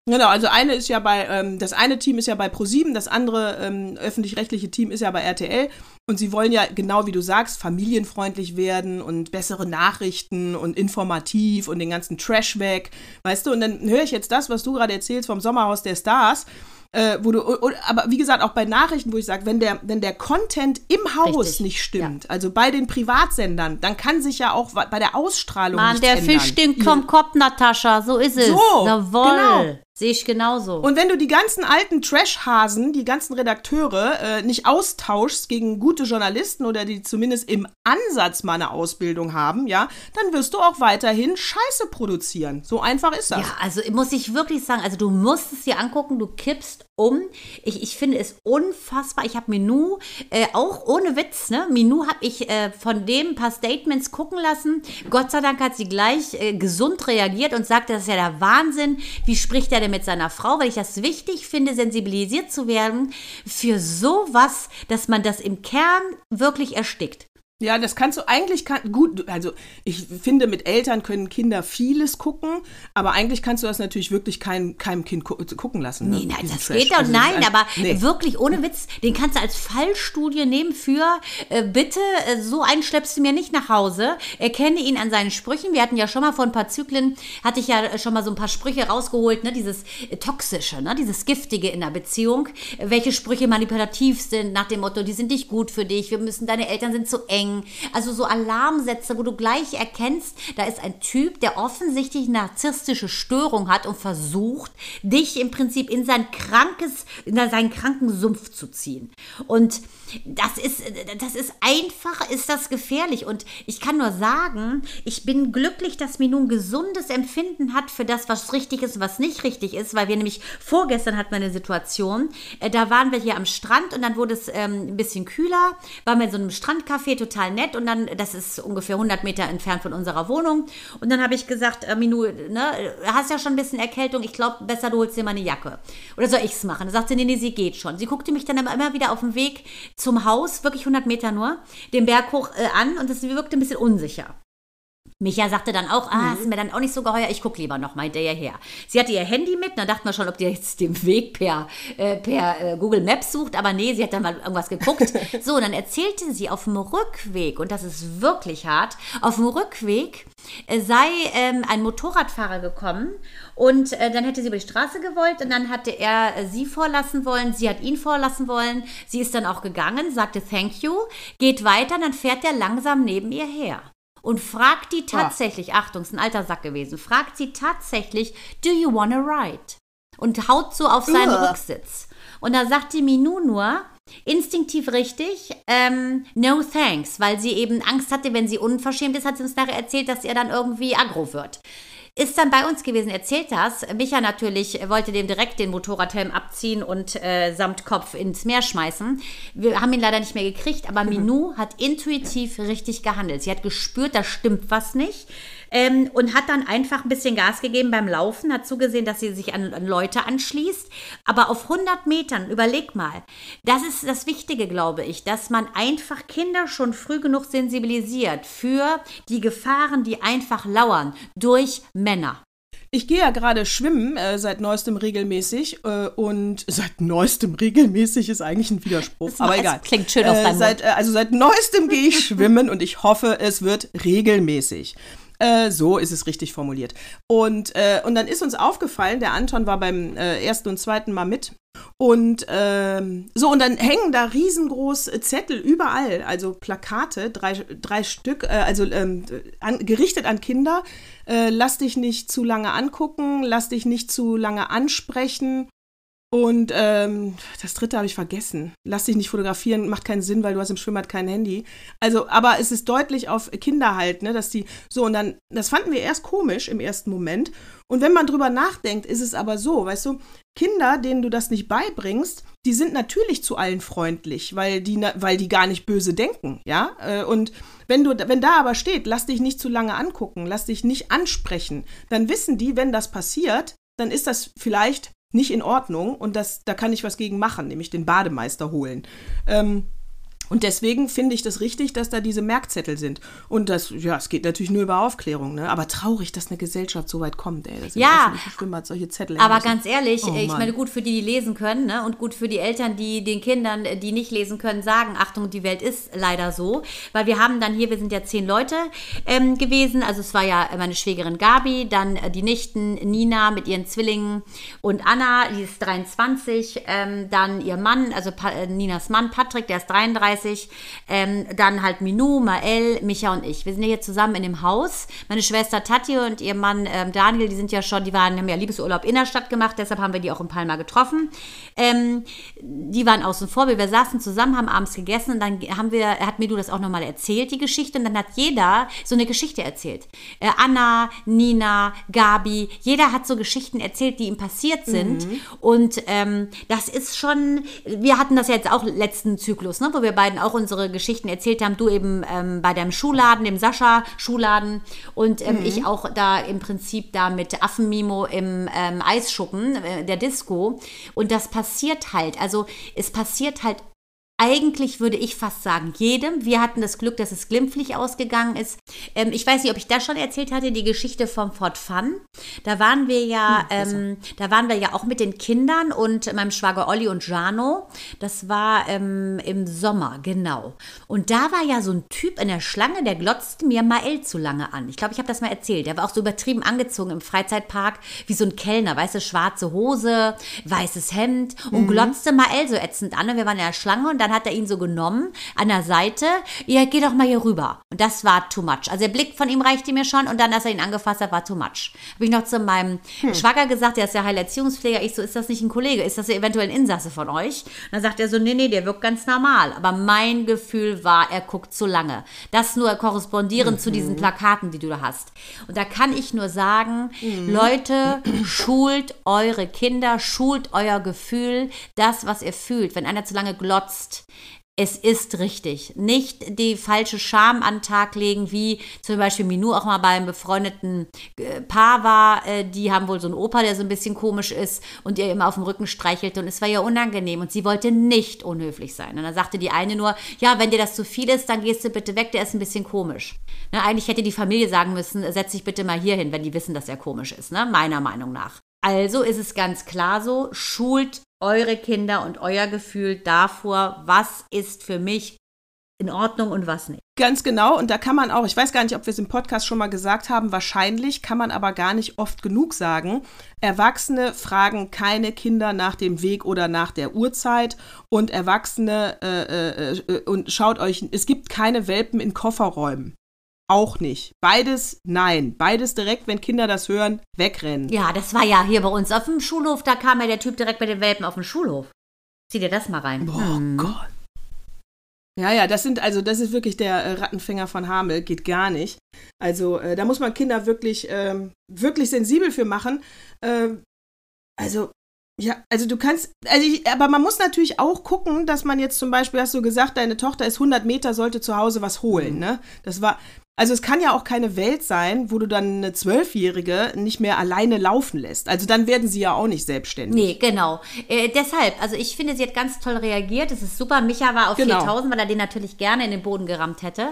Genau, also eine ist ja bei, ähm, das eine Team ist ja bei ProSieben, das andere ähm, öffentlich-rechtliche Team ist ja bei RTL. Und sie wollen ja, genau wie du sagst, familienfreundlich werden und bessere Nachrichten und informativ und den ganzen Trash weg. Weißt du, und dann höre ich jetzt das, was du gerade erzählst vom Sommerhaus der Stars. Äh, wo du, aber wie gesagt, auch bei Nachrichten, wo ich sage, wenn der, wenn der Content im Haus Richtig, nicht stimmt, ja. also bei den Privatsendern, dann kann sich ja auch bei der Ausstrahlung Mann, nicht der ändern. Fisch stinkt vom Kopf, Natascha, so ist es. So, Jawohl. genau. Sehe ich genauso. Und wenn du die ganzen alten Trash-Hasen, die ganzen Redakteure, äh, nicht austauschst gegen gute Journalisten oder die zumindest im Ansatz mal eine Ausbildung haben, ja, dann wirst du auch weiterhin Scheiße produzieren. So einfach ist das. Ja, also muss ich wirklich sagen, also du musst es dir angucken, du kippst um. Ich, ich finde es unfassbar. Ich habe Minu, äh, auch ohne Witz, ne? Minu habe ich äh, von dem ein paar Statements gucken lassen. Gott sei Dank hat sie gleich äh, gesund reagiert und sagte, das ist ja der Wahnsinn. Wie spricht er denn mit seiner Frau? Weil ich das wichtig finde, sensibilisiert zu werden für sowas, dass man das im Kern wirklich erstickt. Ja, das kannst du eigentlich kann, gut, also ich finde, mit Eltern können Kinder vieles gucken, aber eigentlich kannst du das natürlich wirklich kein, keinem Kind gu gucken lassen. Ne? Nee, nein, das Trash. geht doch, also, nein, aber nee. wirklich ohne Witz, den kannst du als Fallstudie nehmen für, äh, bitte, äh, so einen schleppst du mir nicht nach Hause, erkenne ihn an seinen Sprüchen. Wir hatten ja schon mal vor ein paar Zyklen, hatte ich ja schon mal so ein paar Sprüche rausgeholt, ne, dieses äh, Toxische, ne, dieses Giftige in der Beziehung, welche Sprüche manipulativ sind, nach dem Motto, die sind nicht gut für dich, wir müssen, deine Eltern sind zu eng, Hängen. Also so Alarmsätze, wo du gleich erkennst, da ist ein Typ, der offensichtlich narzisstische Störung hat und versucht, dich im Prinzip in sein krankes, in seinen kranken Sumpf zu ziehen. Und das ist, das ist einfach, ist das gefährlich. Und ich kann nur sagen, ich bin glücklich, dass Minou ein gesundes Empfinden hat für das, was richtig ist und was nicht richtig ist, weil wir nämlich vorgestern hatten wir eine Situation, äh, da waren wir hier am Strand und dann wurde es ähm, ein bisschen kühler, waren wir in so einem Strandcafé, total nett und dann, das ist ungefähr 100 Meter entfernt von unserer Wohnung und dann habe ich gesagt, äh, Minou, ne, hast ja schon ein bisschen Erkältung, ich glaube, besser du holst dir mal eine Jacke. Oder soll ich es machen? Da sagt sie, nee, nee, sie geht schon. Sie guckte mich dann immer wieder auf dem Weg zum Haus, wirklich 100 Meter nur, den Berg hoch äh, an und das wirkte ein bisschen unsicher. Micha sagte dann auch, ah, ist mir dann auch nicht so geheuer, ich gucke lieber noch mal hinterher. Sie hatte ihr Handy mit, dann dachten wir schon, ob die jetzt den Weg per, äh, per äh, Google Maps sucht, aber nee, sie hat dann mal irgendwas geguckt. so, und dann erzählte sie auf dem Rückweg, und das ist wirklich hart, auf dem Rückweg äh, sei ähm, ein Motorradfahrer gekommen und äh, dann hätte sie über die Straße gewollt und dann hatte er äh, sie vorlassen wollen, sie hat ihn vorlassen wollen, sie ist dann auch gegangen, sagte Thank you, geht weiter, dann fährt er langsam neben ihr her und fragt die tatsächlich, ah. Achtung, ist ein alter Sack gewesen, fragt sie tatsächlich, do you wanna ride? Und haut so auf seinen uh. Rücksitz. Und da sagt die Minou nur, instinktiv richtig, ähm, no thanks, weil sie eben Angst hatte, wenn sie unverschämt ist, hat sie uns nachher erzählt, dass er dann irgendwie aggro wird ist dann bei uns gewesen, erzählt das. Micha natürlich wollte dem direkt den Motorradhelm abziehen und äh, samt Kopf ins Meer schmeißen. Wir haben ihn leider nicht mehr gekriegt, aber mhm. Minou hat intuitiv richtig gehandelt. Sie hat gespürt, da stimmt was nicht ähm, und hat dann einfach ein bisschen Gas gegeben beim Laufen, hat zugesehen, dass sie sich an, an Leute anschließt. Aber auf 100 Metern, überleg mal, das ist das Wichtige, glaube ich, dass man einfach Kinder schon früh genug sensibilisiert für die Gefahren, die einfach lauern durch Männer. Ich gehe ja gerade schwimmen, äh, seit neuestem regelmäßig. Äh, und seit neuestem regelmäßig ist eigentlich ein Widerspruch. Das aber egal. Klingt schön aus äh, deinem seit, äh, Also seit neuestem gehe ich schwimmen und ich hoffe, es wird regelmäßig. Äh, so ist es richtig formuliert. Und, äh, und dann ist uns aufgefallen, der Anton war beim äh, ersten und zweiten Mal mit. Und ähm, so, und dann hängen da riesengroß Zettel überall, also Plakate, drei, drei Stück, äh, also ähm, an, gerichtet an Kinder. Äh, lass dich nicht zu lange angucken, lass dich nicht zu lange ansprechen. Und ähm, das dritte habe ich vergessen. Lass dich nicht fotografieren, macht keinen Sinn, weil du hast im Schwimmbad kein Handy. Also, aber es ist deutlich auf Kinder halt, ne, dass die so und dann, das fanden wir erst komisch im ersten Moment. Und wenn man drüber nachdenkt, ist es aber so, weißt du, Kinder, denen du das nicht beibringst, die sind natürlich zu allen freundlich, weil die, weil die gar nicht böse denken, ja. Äh, und wenn du, wenn da aber steht, lass dich nicht zu lange angucken, lass dich nicht ansprechen, dann wissen die, wenn das passiert, dann ist das vielleicht nicht in Ordnung und das, da kann ich was gegen machen, nämlich den Bademeister holen. Ähm, und deswegen finde ich das richtig, dass da diese Merkzettel sind. Und das, ja, es geht natürlich nur über Aufklärung, ne? Aber traurig, dass eine Gesellschaft so weit kommt, ey. Dass ja, Schwimmbad solche Zettel aber ganz ehrlich, oh, ich meine, gut für die, die lesen können, ne? Und gut für die Eltern, die den Kindern, die nicht lesen können, sagen, Achtung, die Welt ist leider so. Weil wir haben dann hier, wir sind ja zehn Leute ähm, gewesen. Also es war ja meine Schwägerin Gabi, dann äh, die Nichten Nina mit ihren Zwillingen und Anna, die ist 23, ähm, dann ihr Mann, also pa äh, Ninas Mann Patrick, der ist 33 30. Ähm, dann halt Minou, Mael, Micha und ich. Wir sind ja hier zusammen in dem Haus. Meine Schwester Tati und ihr Mann ähm, Daniel, die sind ja schon, die waren, haben ja Liebesurlaub in der Stadt gemacht, deshalb haben wir die auch in Palma getroffen. Ähm, die waren außen vor, wir, wir saßen zusammen, haben abends gegessen und dann haben wir, hat Minou das auch nochmal erzählt, die Geschichte, und dann hat jeder so eine Geschichte erzählt. Äh, Anna, Nina, Gabi, jeder hat so Geschichten erzählt, die ihm passiert sind. Mhm. Und ähm, das ist schon, wir hatten das ja jetzt auch letzten Zyklus, ne, wo wir beide beiden auch unsere Geschichten erzählt haben. Du eben ähm, bei deinem Schuhladen, dem Sascha Schuhladen und ähm, mhm. ich auch da im Prinzip da mit Affenmimo im ähm, Eisschuppen äh, der Disco. Und das passiert halt. Also es passiert halt eigentlich würde ich fast sagen, jedem. Wir hatten das Glück, dass es glimpflich ausgegangen ist. Ähm, ich weiß nicht, ob ich das schon erzählt hatte, die Geschichte vom Fort Fun. Da waren wir ja, hm, ähm, da waren wir ja auch mit den Kindern und meinem Schwager Olli und Jano. Das war ähm, im Sommer, genau. Und da war ja so ein Typ in der Schlange, der glotzte mir Mael zu lange an. Ich glaube, ich habe das mal erzählt. Der war auch so übertrieben angezogen im Freizeitpark, wie so ein Kellner, weißt du, schwarze Hose, weißes Hemd und mhm. glotzte Mael so ätzend an. Und wir waren in der Schlange und dann dann hat er ihn so genommen an der Seite. Ja, geh doch mal hier rüber. Und das war too much. Also der Blick von ihm reichte mir schon und dann, als er ihn angefasst hat, war too much. Habe ich noch zu meinem hm. Schwager gesagt, der ist ja Heilerziehungspfleger. Ich so, ist das nicht ein Kollege? Ist das eventuell ein Insasse von euch? Und dann sagt er so, nee, nee, der wirkt ganz normal. Aber mein Gefühl war, er guckt zu lange. Das nur korrespondierend mhm. zu diesen Plakaten, die du da hast. Und da kann ich nur sagen, mhm. Leute, schult eure Kinder, schult euer Gefühl, das, was ihr fühlt. Wenn einer zu lange glotzt, es ist richtig. Nicht die falsche Scham an den Tag legen, wie zum Beispiel Minou auch mal beim befreundeten äh, Paar war. Äh, die haben wohl so einen Opa, der so ein bisschen komisch ist und ihr immer auf dem Rücken streichelte und es war ihr unangenehm und sie wollte nicht unhöflich sein. Und dann sagte die eine nur, ja, wenn dir das zu viel ist, dann gehst du bitte weg, der ist ein bisschen komisch. Ne, eigentlich hätte die Familie sagen müssen, setz dich bitte mal hier hin, wenn die wissen, dass er komisch ist, ne? meiner Meinung nach. Also ist es ganz klar so, schult eure Kinder und euer Gefühl davor, was ist für mich in Ordnung und was nicht. Ganz genau. Und da kann man auch, ich weiß gar nicht, ob wir es im Podcast schon mal gesagt haben, wahrscheinlich kann man aber gar nicht oft genug sagen. Erwachsene fragen keine Kinder nach dem Weg oder nach der Uhrzeit. Und Erwachsene, äh, äh, äh und schaut euch, es gibt keine Welpen in Kofferräumen. Auch nicht. Beides nein. Beides direkt, wenn Kinder das hören, wegrennen. Ja, das war ja hier bei uns auf dem Schulhof, da kam ja der Typ direkt mit den Welpen auf den Schulhof. Zieh dir das mal rein. Boah, hm. Gott. Ja, ja, das sind also das ist wirklich der äh, Rattenfänger von Hamel, geht gar nicht. Also äh, da muss man Kinder wirklich ähm, wirklich sensibel für machen. Ähm, also ja, also du kannst, also ich, aber man muss natürlich auch gucken, dass man jetzt zum Beispiel, hast du gesagt, deine Tochter ist 100 Meter, sollte zu Hause was holen, mhm. ne? Das war, also es kann ja auch keine Welt sein, wo du dann eine Zwölfjährige nicht mehr alleine laufen lässt. Also dann werden sie ja auch nicht selbstständig. Nee, genau. Äh, deshalb, also ich finde, sie hat ganz toll reagiert. Das ist super. Micha war auf genau. 4000, weil er den natürlich gerne in den Boden gerammt hätte.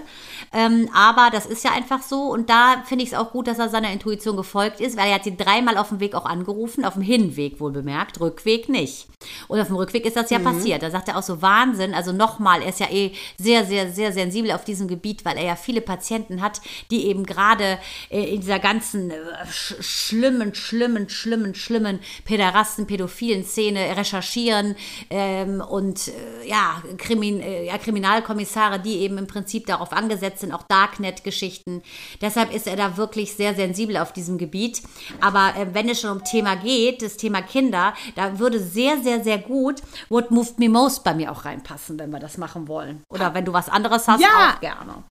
Ähm, aber das ist ja einfach so. Und da finde ich es auch gut, dass er seiner Intuition gefolgt ist, weil er hat sie dreimal auf dem Weg auch angerufen. Auf dem Hinweg wohl bemerkt, Rückweg nicht. Und auf dem Rückweg ist das ja mhm. passiert. Da sagt er auch so Wahnsinn. Also nochmal, er ist ja eh sehr, sehr, sehr sensibel auf diesem Gebiet, weil er ja viele Patienten Patienten hat, die eben gerade äh, in dieser ganzen äh, schlimmen, schlimmen, schlimmen, schlimmen Päderasten, pädophilen Szene recherchieren ähm, und äh, ja, Krimin ja, Kriminalkommissare, die eben im Prinzip darauf angesetzt sind, auch Darknet-Geschichten. Deshalb ist er da wirklich sehr sensibel auf diesem Gebiet. Aber äh, wenn es schon um Thema geht, das Thema Kinder, da würde sehr, sehr, sehr gut What Moved Me Most bei mir auch reinpassen, wenn wir das machen wollen. Oder wenn du was anderes hast, ja. auch gerne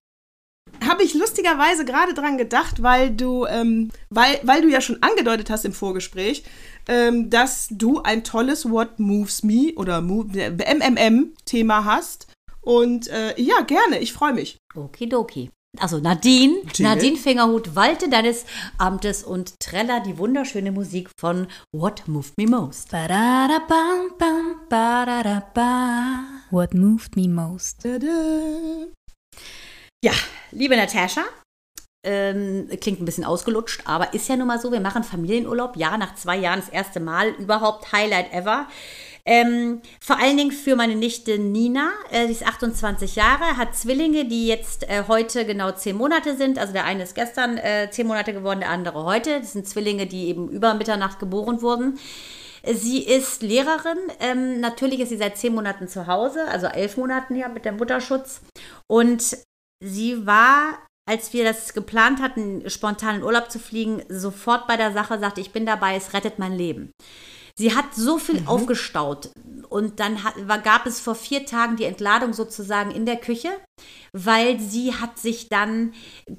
habe ich lustigerweise gerade dran gedacht, weil du, ähm, weil, weil du ja schon angedeutet hast im Vorgespräch, ähm, dass du ein tolles What Moves Me oder MMM-Thema hast. Und äh, ja, gerne, ich freue mich. Okidoki. Also Nadine, Jill. Nadine Fingerhut, Walte deines Amtes und Trella die wunderschöne Musik von What Moved Me Most. What Moved Me Most. Ja, liebe Natascha, ähm, klingt ein bisschen ausgelutscht, aber ist ja nun mal so, wir machen Familienurlaub, ja, nach zwei Jahren das erste Mal, überhaupt Highlight ever. Ähm, vor allen Dingen für meine Nichte Nina, äh, sie ist 28 Jahre, hat Zwillinge, die jetzt äh, heute genau zehn Monate sind. Also der eine ist gestern äh, zehn Monate geworden, der andere heute. Das sind Zwillinge, die eben über Mitternacht geboren wurden. Sie ist Lehrerin. Ähm, natürlich ist sie seit zehn Monaten zu Hause, also elf Monaten ja mit dem Mutterschutz. Und sie war, als wir das geplant hatten, spontan in Urlaub zu fliegen, sofort bei der Sache, sagte, ich bin dabei, es rettet mein Leben. Sie hat so viel mhm. aufgestaut und dann hat, war, gab es vor vier Tagen die Entladung sozusagen in der Küche weil sie hat sich dann äh,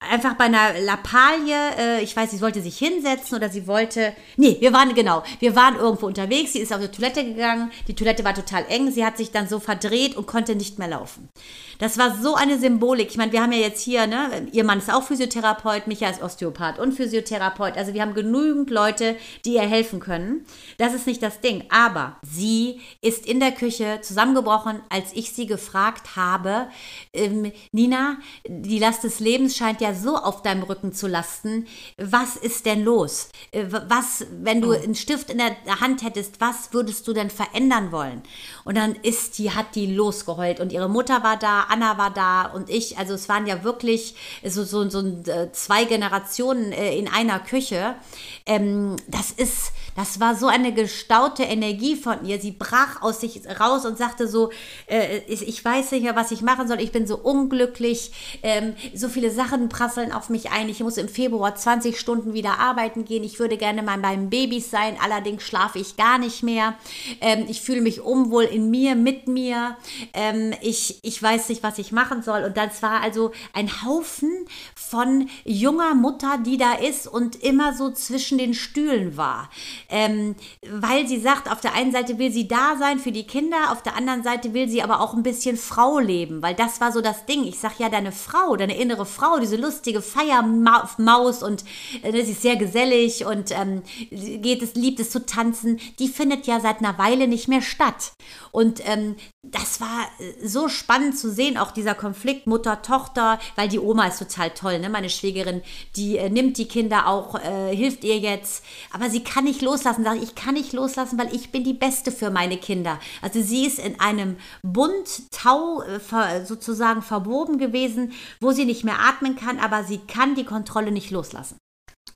einfach bei einer Lappalie, äh, ich weiß, sie wollte sich hinsetzen oder sie wollte, nee, wir waren, genau, wir waren irgendwo unterwegs, sie ist auf die Toilette gegangen, die Toilette war total eng, sie hat sich dann so verdreht und konnte nicht mehr laufen. Das war so eine Symbolik. Ich meine, wir haben ja jetzt hier, ne, ihr Mann ist auch Physiotherapeut, Micha ist Osteopath und Physiotherapeut. Also wir haben genügend Leute, die ihr helfen können. Das ist nicht das Ding. Aber sie ist in der Küche zusammengebrochen, als ich sie gefragt habe, ähm, Nina, die Last des Lebens scheint ja so auf deinem Rücken zu lasten. Was ist denn los? Äh, was, wenn du einen Stift in der Hand hättest, was würdest du denn verändern wollen? Und dann ist die, hat die losgeheult und ihre Mutter war da, Anna war da und ich. Also es waren ja wirklich so, so, so äh, zwei Generationen äh, in einer Küche. Ähm, das ist, das war so eine gestaute Energie von ihr. Sie brach aus sich raus und sagte so, äh, ich weiß nicht mehr, was ich machen soll. Ich bin so unglücklich. Ähm, so viele Sachen prasseln auf mich ein. Ich muss im Februar 20 Stunden wieder arbeiten gehen. Ich würde gerne mal beim Babys sein. Allerdings schlafe ich gar nicht mehr. Ähm, ich fühle mich unwohl in mir, mit mir. Ähm, ich, ich weiß nicht, was ich machen soll. Und das war also ein Haufen von junger Mutter, die da ist und immer so zwischen den Stühlen war. Ähm, weil sie sagt, auf der einen Seite will sie da sein für die Kinder, auf der anderen Seite will sie aber auch ein bisschen Frau leben, weil das war so das Ding. Ich sag ja, deine Frau, deine innere Frau, diese lustige Feiermaus und äh, sie ist sehr gesellig und ähm, geht es, liebt es zu tanzen, die findet ja seit einer Weile nicht mehr statt. Und ähm, das war äh, so spannend zu sehen, auch dieser Konflikt Mutter-Tochter, weil die Oma ist total toll, ne? meine Schwägerin, die äh, nimmt die Kinder auch, äh, hilft ihr jetzt, aber sie kann nicht loslassen, sage ich, kann nicht loslassen, weil ich bin die Beste für meine Kinder. Also sie ist in einem Bund, Tau äh, sozusagen verwoben gewesen, wo sie nicht mehr atmen kann, aber sie kann die Kontrolle nicht loslassen.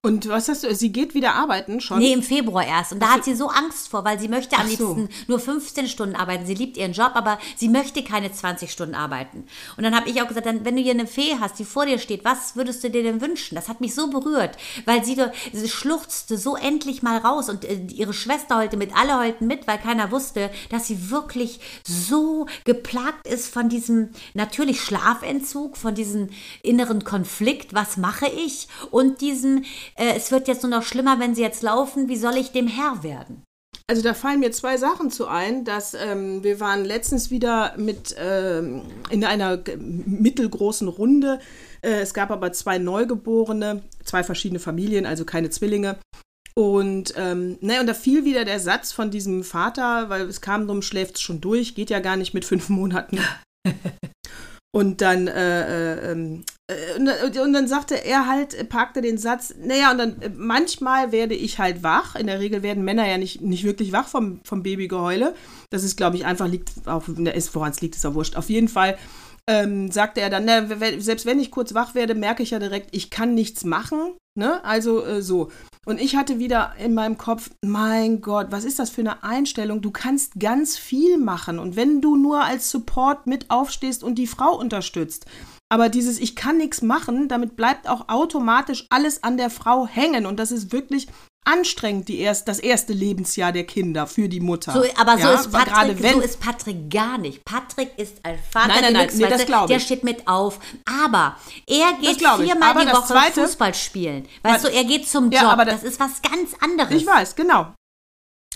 Und was hast du, sie geht wieder arbeiten schon? Nee, im Februar erst. Und da hat sie so Angst vor, weil sie möchte am so. liebsten nur 15 Stunden arbeiten. Sie liebt ihren Job, aber sie möchte keine 20 Stunden arbeiten. Und dann habe ich auch gesagt, dann, wenn du hier eine Fee hast, die vor dir steht, was würdest du dir denn wünschen? Das hat mich so berührt, weil sie, sie schluchzte so endlich mal raus und äh, ihre Schwester heulte mit, alle heulten mit, weil keiner wusste, dass sie wirklich so geplagt ist von diesem natürlich Schlafentzug, von diesem inneren Konflikt, was mache ich? Und diesem äh, es wird jetzt nur noch schlimmer, wenn sie jetzt laufen, wie soll ich dem Herr werden? Also da fallen mir zwei Sachen zu ein, dass ähm, wir waren letztens wieder mit ähm, in einer mittelgroßen Runde. Äh, es gab aber zwei Neugeborene, zwei verschiedene Familien, also keine Zwillinge. Und, ähm, ne, und da fiel wieder der Satz von diesem Vater, weil es kam drum, schläft es schon durch, geht ja gar nicht mit fünf Monaten. Und dann, äh, äh, ähm, äh, und dann sagte er halt, packte den Satz, naja, und dann äh, manchmal werde ich halt wach. In der Regel werden Männer ja nicht, nicht wirklich wach vom, vom Babygeheule. Das ist, glaube ich, einfach liegt, auch, woran es liegt, ist ja wurscht. Auf jeden Fall ähm, sagte er dann, na, selbst wenn ich kurz wach werde, merke ich ja direkt, ich kann nichts machen. Ne? Also äh, so. Und ich hatte wieder in meinem Kopf, mein Gott, was ist das für eine Einstellung? Du kannst ganz viel machen. Und wenn du nur als Support mit aufstehst und die Frau unterstützt. Aber dieses Ich kann nichts machen, damit bleibt auch automatisch alles an der Frau hängen. Und das ist wirklich anstrengend die erst, das erste Lebensjahr der Kinder für die Mutter. So, aber so, ist Patrick, wenn, so ist Patrick gar nicht. Patrick ist ein Vater, nein, nein, nein, nee, das ich. der steht mit auf. Aber er geht viermal die Woche zweite, Fußball spielen. Weißt du, er geht zum Job. Ja, das, das ist was ganz anderes. Ich weiß, genau.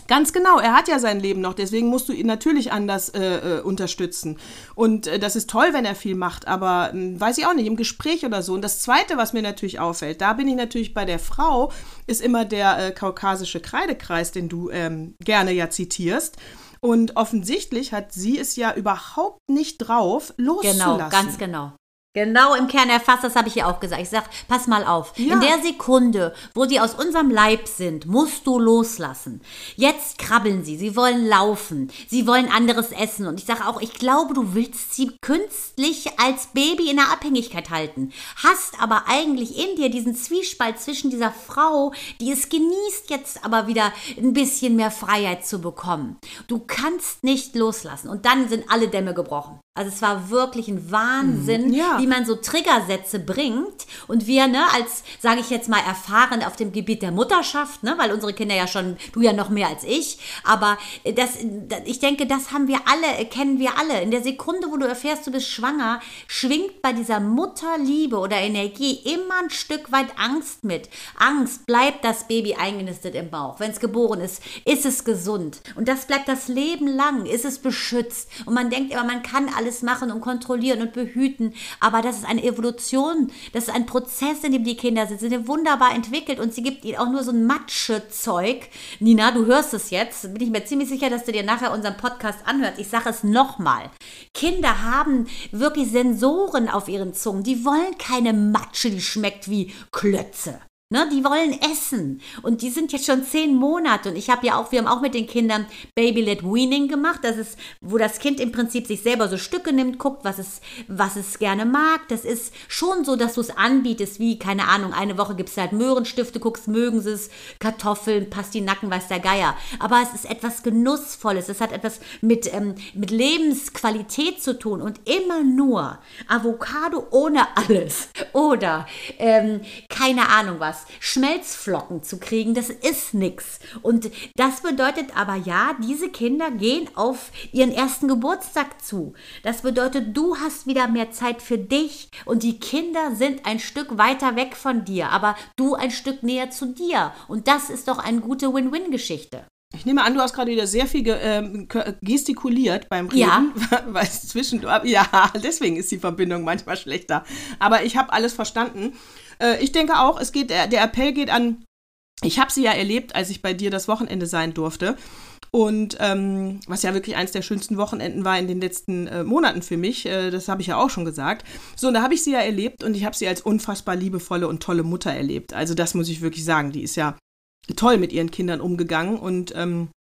Ganz genau, er hat ja sein Leben noch, deswegen musst du ihn natürlich anders äh, äh, unterstützen. Und äh, das ist toll, wenn er viel macht, aber äh, weiß ich auch nicht, im Gespräch oder so. Und das Zweite, was mir natürlich auffällt, da bin ich natürlich bei der Frau, ist immer der äh, kaukasische Kreidekreis, den du ähm, gerne ja zitierst. Und offensichtlich hat sie es ja überhaupt nicht drauf, loszulassen. Genau, ganz genau. Genau im Kern erfasst, das habe ich ja auch gesagt. Ich sage, pass mal auf. Ja. In der Sekunde, wo die aus unserem Leib sind, musst du loslassen. Jetzt krabbeln sie, sie wollen laufen, sie wollen anderes essen. Und ich sage auch, ich glaube, du willst sie künstlich als Baby in der Abhängigkeit halten. Hast aber eigentlich in dir diesen Zwiespalt zwischen dieser Frau, die es genießt, jetzt aber wieder ein bisschen mehr Freiheit zu bekommen. Du kannst nicht loslassen. Und dann sind alle Dämme gebrochen. Also es war wirklich ein Wahnsinn, ja. wie man so Triggersätze bringt und wir, ne, als, sage ich jetzt mal, erfahren auf dem Gebiet der Mutterschaft, ne, weil unsere Kinder ja schon, du ja noch mehr als ich, aber das, ich denke, das haben wir alle, kennen wir alle. In der Sekunde, wo du erfährst, du bist schwanger, schwingt bei dieser Mutterliebe oder Energie immer ein Stück weit Angst mit. Angst, bleibt das Baby eingenistet im Bauch. Wenn es geboren ist, ist es gesund. Und das bleibt das Leben lang, ist es beschützt. Und man denkt immer, man kann alles alles machen und kontrollieren und behüten. Aber das ist eine Evolution, das ist ein Prozess, in dem die Kinder sind. Sie sind wunderbar entwickelt und sie gibt ihnen auch nur so ein Matschezeug. Nina, du hörst es jetzt. Bin ich mir ziemlich sicher, dass du dir nachher unseren Podcast anhörst. Ich sage es nochmal. Kinder haben wirklich Sensoren auf ihren Zungen. Die wollen keine Matsche, die schmeckt wie Klötze. Ne, die wollen essen. Und die sind jetzt schon zehn Monate. Und ich habe ja auch, wir haben auch mit den Kindern Baby-led Weaning gemacht, das ist, wo das Kind im Prinzip sich selber so Stücke nimmt, guckt, was es, was es gerne mag. Das ist schon so, dass du es anbietest, wie, keine Ahnung, eine Woche gibst du halt Möhrenstifte, guckst, mögen sie es, Kartoffeln, Pastinaken, weiß der Geier. Aber es ist etwas Genussvolles, es hat etwas mit, ähm, mit Lebensqualität zu tun. Und immer nur Avocado ohne alles. Oder ähm, keine Ahnung was Schmelzflocken zu kriegen, das ist nichts. Und das bedeutet aber ja, diese Kinder gehen auf ihren ersten Geburtstag zu. Das bedeutet, du hast wieder mehr Zeit für dich und die Kinder sind ein Stück weiter weg von dir, aber du ein Stück näher zu dir. Und das ist doch eine gute Win-Win-Geschichte. Ich nehme an, du hast gerade wieder sehr viel ge äh, gestikuliert beim Reden. Ja. Weil zwischendurch, ja, deswegen ist die Verbindung manchmal schlechter. Aber ich habe alles verstanden. Äh, ich denke auch, es geht, der, der Appell geht an, ich habe sie ja erlebt, als ich bei dir das Wochenende sein durfte. Und ähm, was ja wirklich eins der schönsten Wochenenden war in den letzten äh, Monaten für mich, äh, das habe ich ja auch schon gesagt. So, und da habe ich sie ja erlebt und ich habe sie als unfassbar liebevolle und tolle Mutter erlebt. Also das muss ich wirklich sagen. Die ist ja toll mit ihren Kindern umgegangen und ähm,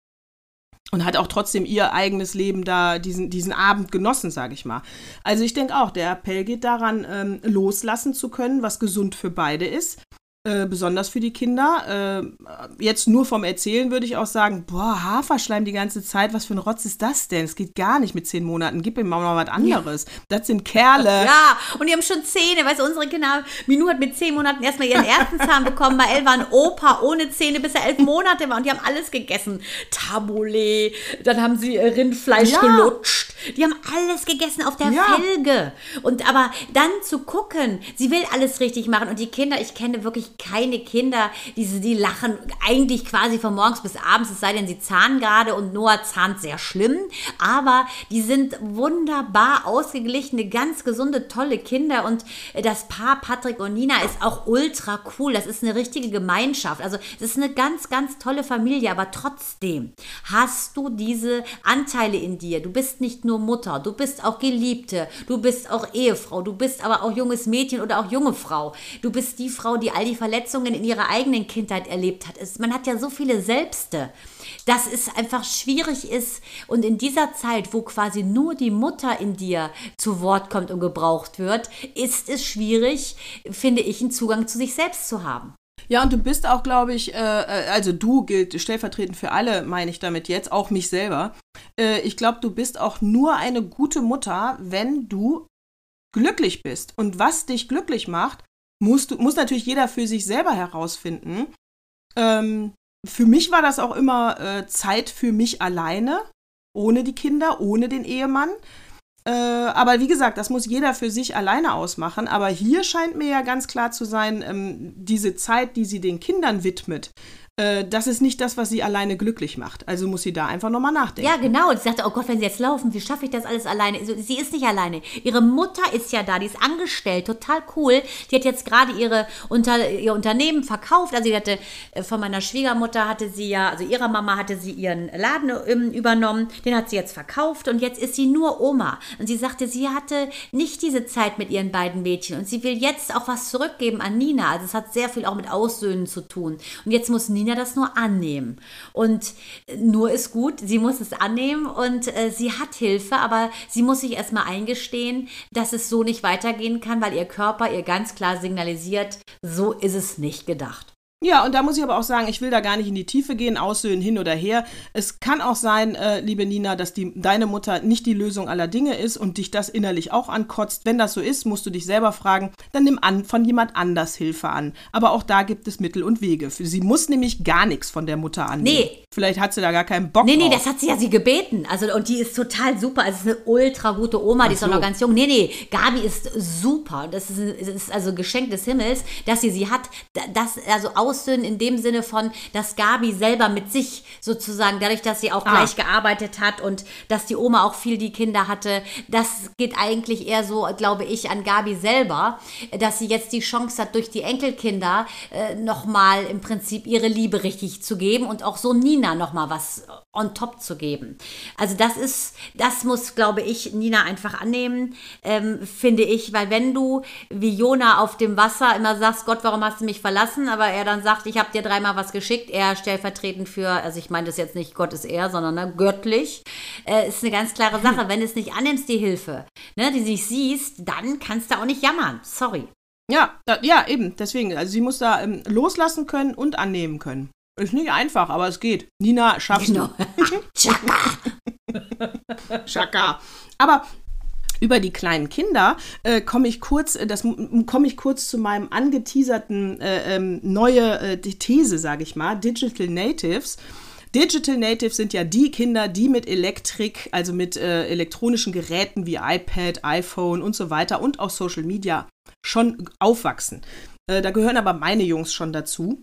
und hat auch trotzdem ihr eigenes Leben da, diesen, diesen Abend genossen, sage ich mal. Also ich denke auch, der Appell geht daran, ähm, loslassen zu können, was gesund für beide ist. Äh, besonders für die Kinder. Äh, jetzt nur vom Erzählen würde ich auch sagen, boah, Haferschleim die ganze Zeit, was für ein Rotz ist das denn? Es geht gar nicht mit zehn Monaten. Gib ihm mal was anderes. Ja. Das sind Kerle. Ja, und die haben schon Zähne. Weißt du, unsere Kinder, Minu hat mit zehn Monaten erstmal ihren ersten Zahn bekommen. Bei El war ein Opa ohne Zähne, bis er elf Monate war. Und die haben alles gegessen. Taboulet, dann haben sie äh, Rindfleisch ja. gelutscht. Die haben alles gegessen auf der ja. Felge. Und aber dann zu gucken, sie will alles richtig machen. Und die Kinder, ich kenne wirklich keine Kinder, die, die lachen eigentlich quasi von morgens bis abends, es sei denn, sie zahnen gerade und Noah zahnt sehr schlimm. Aber die sind wunderbar ausgeglichene, ganz gesunde, tolle Kinder. Und das Paar Patrick und Nina ist auch ultra cool. Das ist eine richtige Gemeinschaft. Also es ist eine ganz, ganz tolle Familie. Aber trotzdem hast du diese Anteile in dir. Du bist nicht nur Mutter, du bist auch Geliebte, du bist auch Ehefrau, du bist aber auch junges Mädchen oder auch junge Frau. Du bist die Frau, die all die Verletzungen in ihrer eigenen Kindheit erlebt hat. man hat ja so viele Selbste, dass es einfach schwierig ist und in dieser Zeit, wo quasi nur die Mutter in dir zu Wort kommt und gebraucht wird, ist es schwierig, finde ich, einen Zugang zu sich selbst zu haben. Ja, und du bist auch, glaube ich, äh, äh, also du gilt stellvertretend für alle, meine ich damit jetzt, auch mich selber. Äh, ich glaube, du bist auch nur eine gute Mutter, wenn du glücklich bist. Und was dich glücklich macht, muss, muss natürlich jeder für sich selber herausfinden. Ähm, für mich war das auch immer äh, Zeit für mich alleine, ohne die Kinder, ohne den Ehemann. Äh, aber wie gesagt, das muss jeder für sich alleine ausmachen. Aber hier scheint mir ja ganz klar zu sein, ähm, diese Zeit, die sie den Kindern widmet, äh, das ist nicht das, was sie alleine glücklich macht. Also muss sie da einfach nochmal nachdenken. Ja, genau. Und sie sagte, oh Gott, wenn sie jetzt laufen, wie schaffe ich das alles alleine? Also, sie ist nicht alleine. Ihre Mutter ist ja da, die ist angestellt, total cool. Die hat jetzt gerade ihre Unter ihr Unternehmen verkauft. Also sie hatte äh, von meiner Schwiegermutter hatte sie ja, also ihrer Mama hatte sie ihren Laden ähm, übernommen. Den hat sie jetzt verkauft und jetzt ist sie nur Oma. Und sie sagte, sie hatte nicht diese Zeit mit ihren beiden Mädchen und sie will jetzt auch was zurückgeben an Nina. Also es hat sehr viel auch mit Aussöhnen zu tun. Und jetzt muss Nina Nina das nur annehmen. Und nur ist gut, sie muss es annehmen und äh, sie hat Hilfe, aber sie muss sich erstmal eingestehen, dass es so nicht weitergehen kann, weil ihr Körper ihr ganz klar signalisiert, so ist es nicht gedacht. Ja, und da muss ich aber auch sagen, ich will da gar nicht in die Tiefe gehen, aussöhnen hin oder her. Es kann auch sein, äh, liebe Nina, dass die, deine Mutter nicht die Lösung aller Dinge ist und dich das innerlich auch ankotzt. Wenn das so ist, musst du dich selber fragen, dann nimm an, von jemand anders Hilfe an. Aber auch da gibt es Mittel und Wege. Sie muss nämlich gar nichts von der Mutter annehmen. Nee. Vielleicht hat sie da gar keinen Bock Nee, nee, drauf. das hat sie ja sie gebeten. Also, und die ist total super. Also, es ist eine ultra gute Oma, die ist auch noch ganz jung. Nee, nee, Gabi ist super. Das ist, ist also Geschenk des Himmels, dass sie sie hat. Das, also aus aussöhnen in dem Sinne von, dass Gabi selber mit sich sozusagen, dadurch, dass sie auch Ah. gleich gearbeitet hat und dass die Oma auch viel die Kinder hatte, das geht eigentlich eher so, glaube ich, an Gabi selber, dass sie jetzt die Chance hat, durch die Enkelkinder äh, nochmal im Prinzip ihre Liebe richtig zu geben und auch so Nina nochmal was on top zu geben. Also das ist, das muss, glaube ich, Nina einfach annehmen, ähm, finde ich, weil wenn du wie Jona auf dem Wasser immer sagst, Gott, warum hast du mich verlassen, aber er dann sagt, ich habe dir dreimal was geschickt, er stellvertretend für, also ich meine das jetzt nicht Gott ist er, sondern ne, göttlich, äh, ist eine ganz klare Sache. Wenn du es nicht annimmst, die Hilfe, ne, die sich siehst, dann kannst du auch nicht jammern. Sorry. Ja, da, ja, eben. Deswegen, also sie muss da ähm, loslassen können und annehmen können. Ist nicht einfach, aber es geht. Nina, schaffst Genau. Chaka. du. Schaka. Aber über die kleinen Kinder äh, komme ich kurz, äh, das komme ich kurz zu meinem angeteaserten äh, ähm, neue äh, These, sage ich mal, Digital Natives. Digital Natives sind ja die Kinder, die mit Elektrik, also mit äh, elektronischen Geräten wie iPad, iPhone und so weiter und auch Social Media schon aufwachsen. Äh, da gehören aber meine Jungs schon dazu.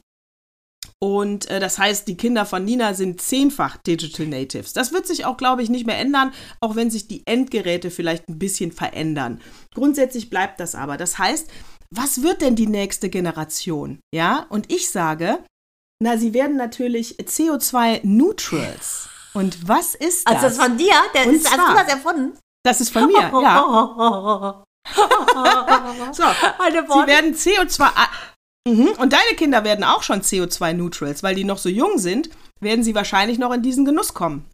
Und äh, das heißt, die Kinder von Nina sind zehnfach Digital Natives. Das wird sich auch, glaube ich, nicht mehr ändern, auch wenn sich die Endgeräte vielleicht ein bisschen verändern. Grundsätzlich bleibt das aber. Das heißt, was wird denn die nächste Generation? Ja, und ich sage, na, sie werden natürlich CO2-Neutrals. Und was ist das? Also das von dir? Der Und ist, hast du zwar- das erfunden? das ist von mir, ja. So, Sie werden CO2. Mhm. Und deine Kinder werden auch schon CO2-Neutrals, weil die noch so jung sind, werden sie wahrscheinlich noch in diesen Genuss kommen.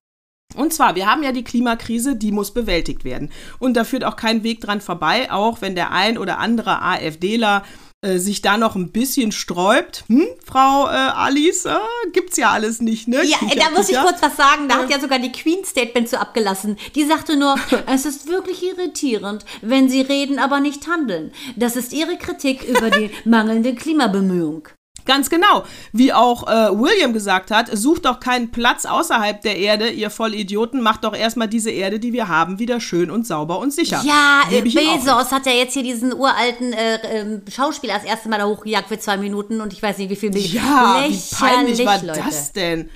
Und zwar, wir haben ja die Klimakrise, die muss bewältigt werden. Und da führt auch kein Weg dran vorbei, auch wenn der ein oder andere AfDler äh, sich da noch ein bisschen sträubt. Hm, Frau äh, Alice, äh, gibt's ja alles nicht, ne? Ja, Kicher, da muss ich kicher. kurz was sagen. Da hat ja sogar die Queen Statement zu abgelassen. Die sagte nur, es ist wirklich irritierend, wenn sie reden, aber nicht handeln. Das ist ihre Kritik über die mangelnde Klimabemühung. Ganz genau. Wie auch äh, William gesagt hat, sucht doch keinen Platz außerhalb der Erde, ihr Vollidioten, macht doch erstmal diese Erde, die wir haben, wieder schön und sauber und sicher. Ja, äh. Bezos hat ja jetzt hier diesen uralten äh, ähm, Schauspieler das erste Mal da hochgejagt für zwei Minuten und ich weiß nicht, wie viel Milch. Ja, wie peinlich war Leute. das denn?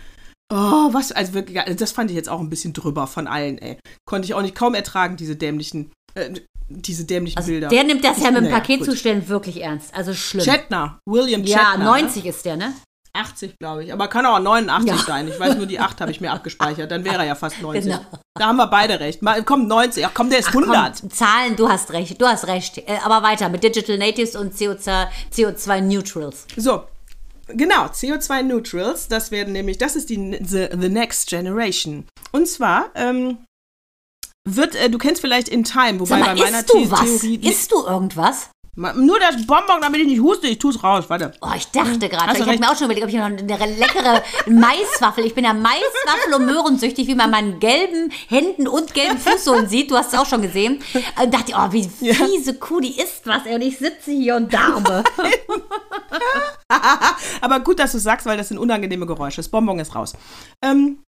Oh, was, also wirklich, das fand ich jetzt auch ein bisschen drüber von allen, ey. Konnte ich auch nicht kaum ertragen, diese dämlichen, äh, diese dämlichen Also Bilder. der nimmt das ja mit dem Naja, Paket gut. zustellen wirklich ernst. Also schlimm. Shatner, William ja, Shatner. 90 ist der, ne? Ne? 80, glaube ich. Aber kann auch 89 Ja. sein. Ich weiß nur, die 8 habe ich mir abgespeichert. Dann wäre er ja fast 90. Genau. Da haben wir beide recht. Mal, komm, 90. Ach komm, der ist 100. Komm, Zahlen, du hast recht, du hast recht. Äh, aber weiter mit Digital Natives und CO2, CO2 Neutrals. So, genau, CO2-Neutrals, das werden nämlich, das ist die the, the Next Generation. Und zwar ähm, wird, äh, du kennst vielleicht In Time, wobei mal, bei meiner isst du The was? Theorie... Isst du irgendwas? Nur das Bonbon, damit ich nicht huste, ich tu's raus, warte. Oh, ich dachte gerade, ich habe mir auch schon überlegt, ob ich noch eine leckere Maiswaffel, ich bin ja Maiswaffel und Möhrensüchtig, wie man meinen gelben Händen und gelben Fußsohlen sieht, du hast es auch schon gesehen. Äh, dachte ich, oh, wie fiese Kuh, die isst was, ey, und ich sitze hier und darbe. Aber gut, dass du sagst, weil das sind unangenehme Geräusche. Das Bonbon ist raus. Ähm,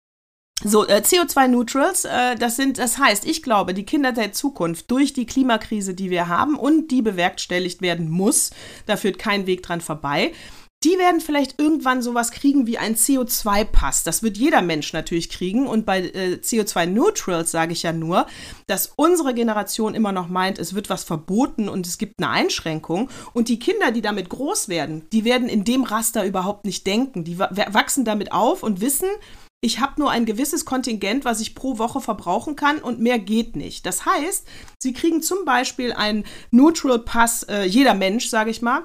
so, äh, CO2-Neutrals, äh, das sind, das heißt, ich glaube, die Kinder der Zukunft durch die Klimakrise, die wir haben und die bewerkstelligt werden muss, da führt kein Weg dran vorbei. Die werden vielleicht irgendwann sowas kriegen wie ein CO2-Pass. Das wird jeder Mensch natürlich kriegen. Und bei äh, CO2-Neutrals sage ich ja nur, dass unsere Generation immer noch meint, es wird was verboten und es gibt eine Einschränkung. Und die Kinder, die damit groß werden, die werden in dem Raster überhaupt nicht denken. Die wa- wachsen damit auf und wissen, ich habe nur ein gewisses Kontingent, was ich pro Woche verbrauchen kann und mehr geht nicht. Das heißt, sie kriegen zum Beispiel einen Neutral Pass, äh, jeder Mensch, sage ich mal,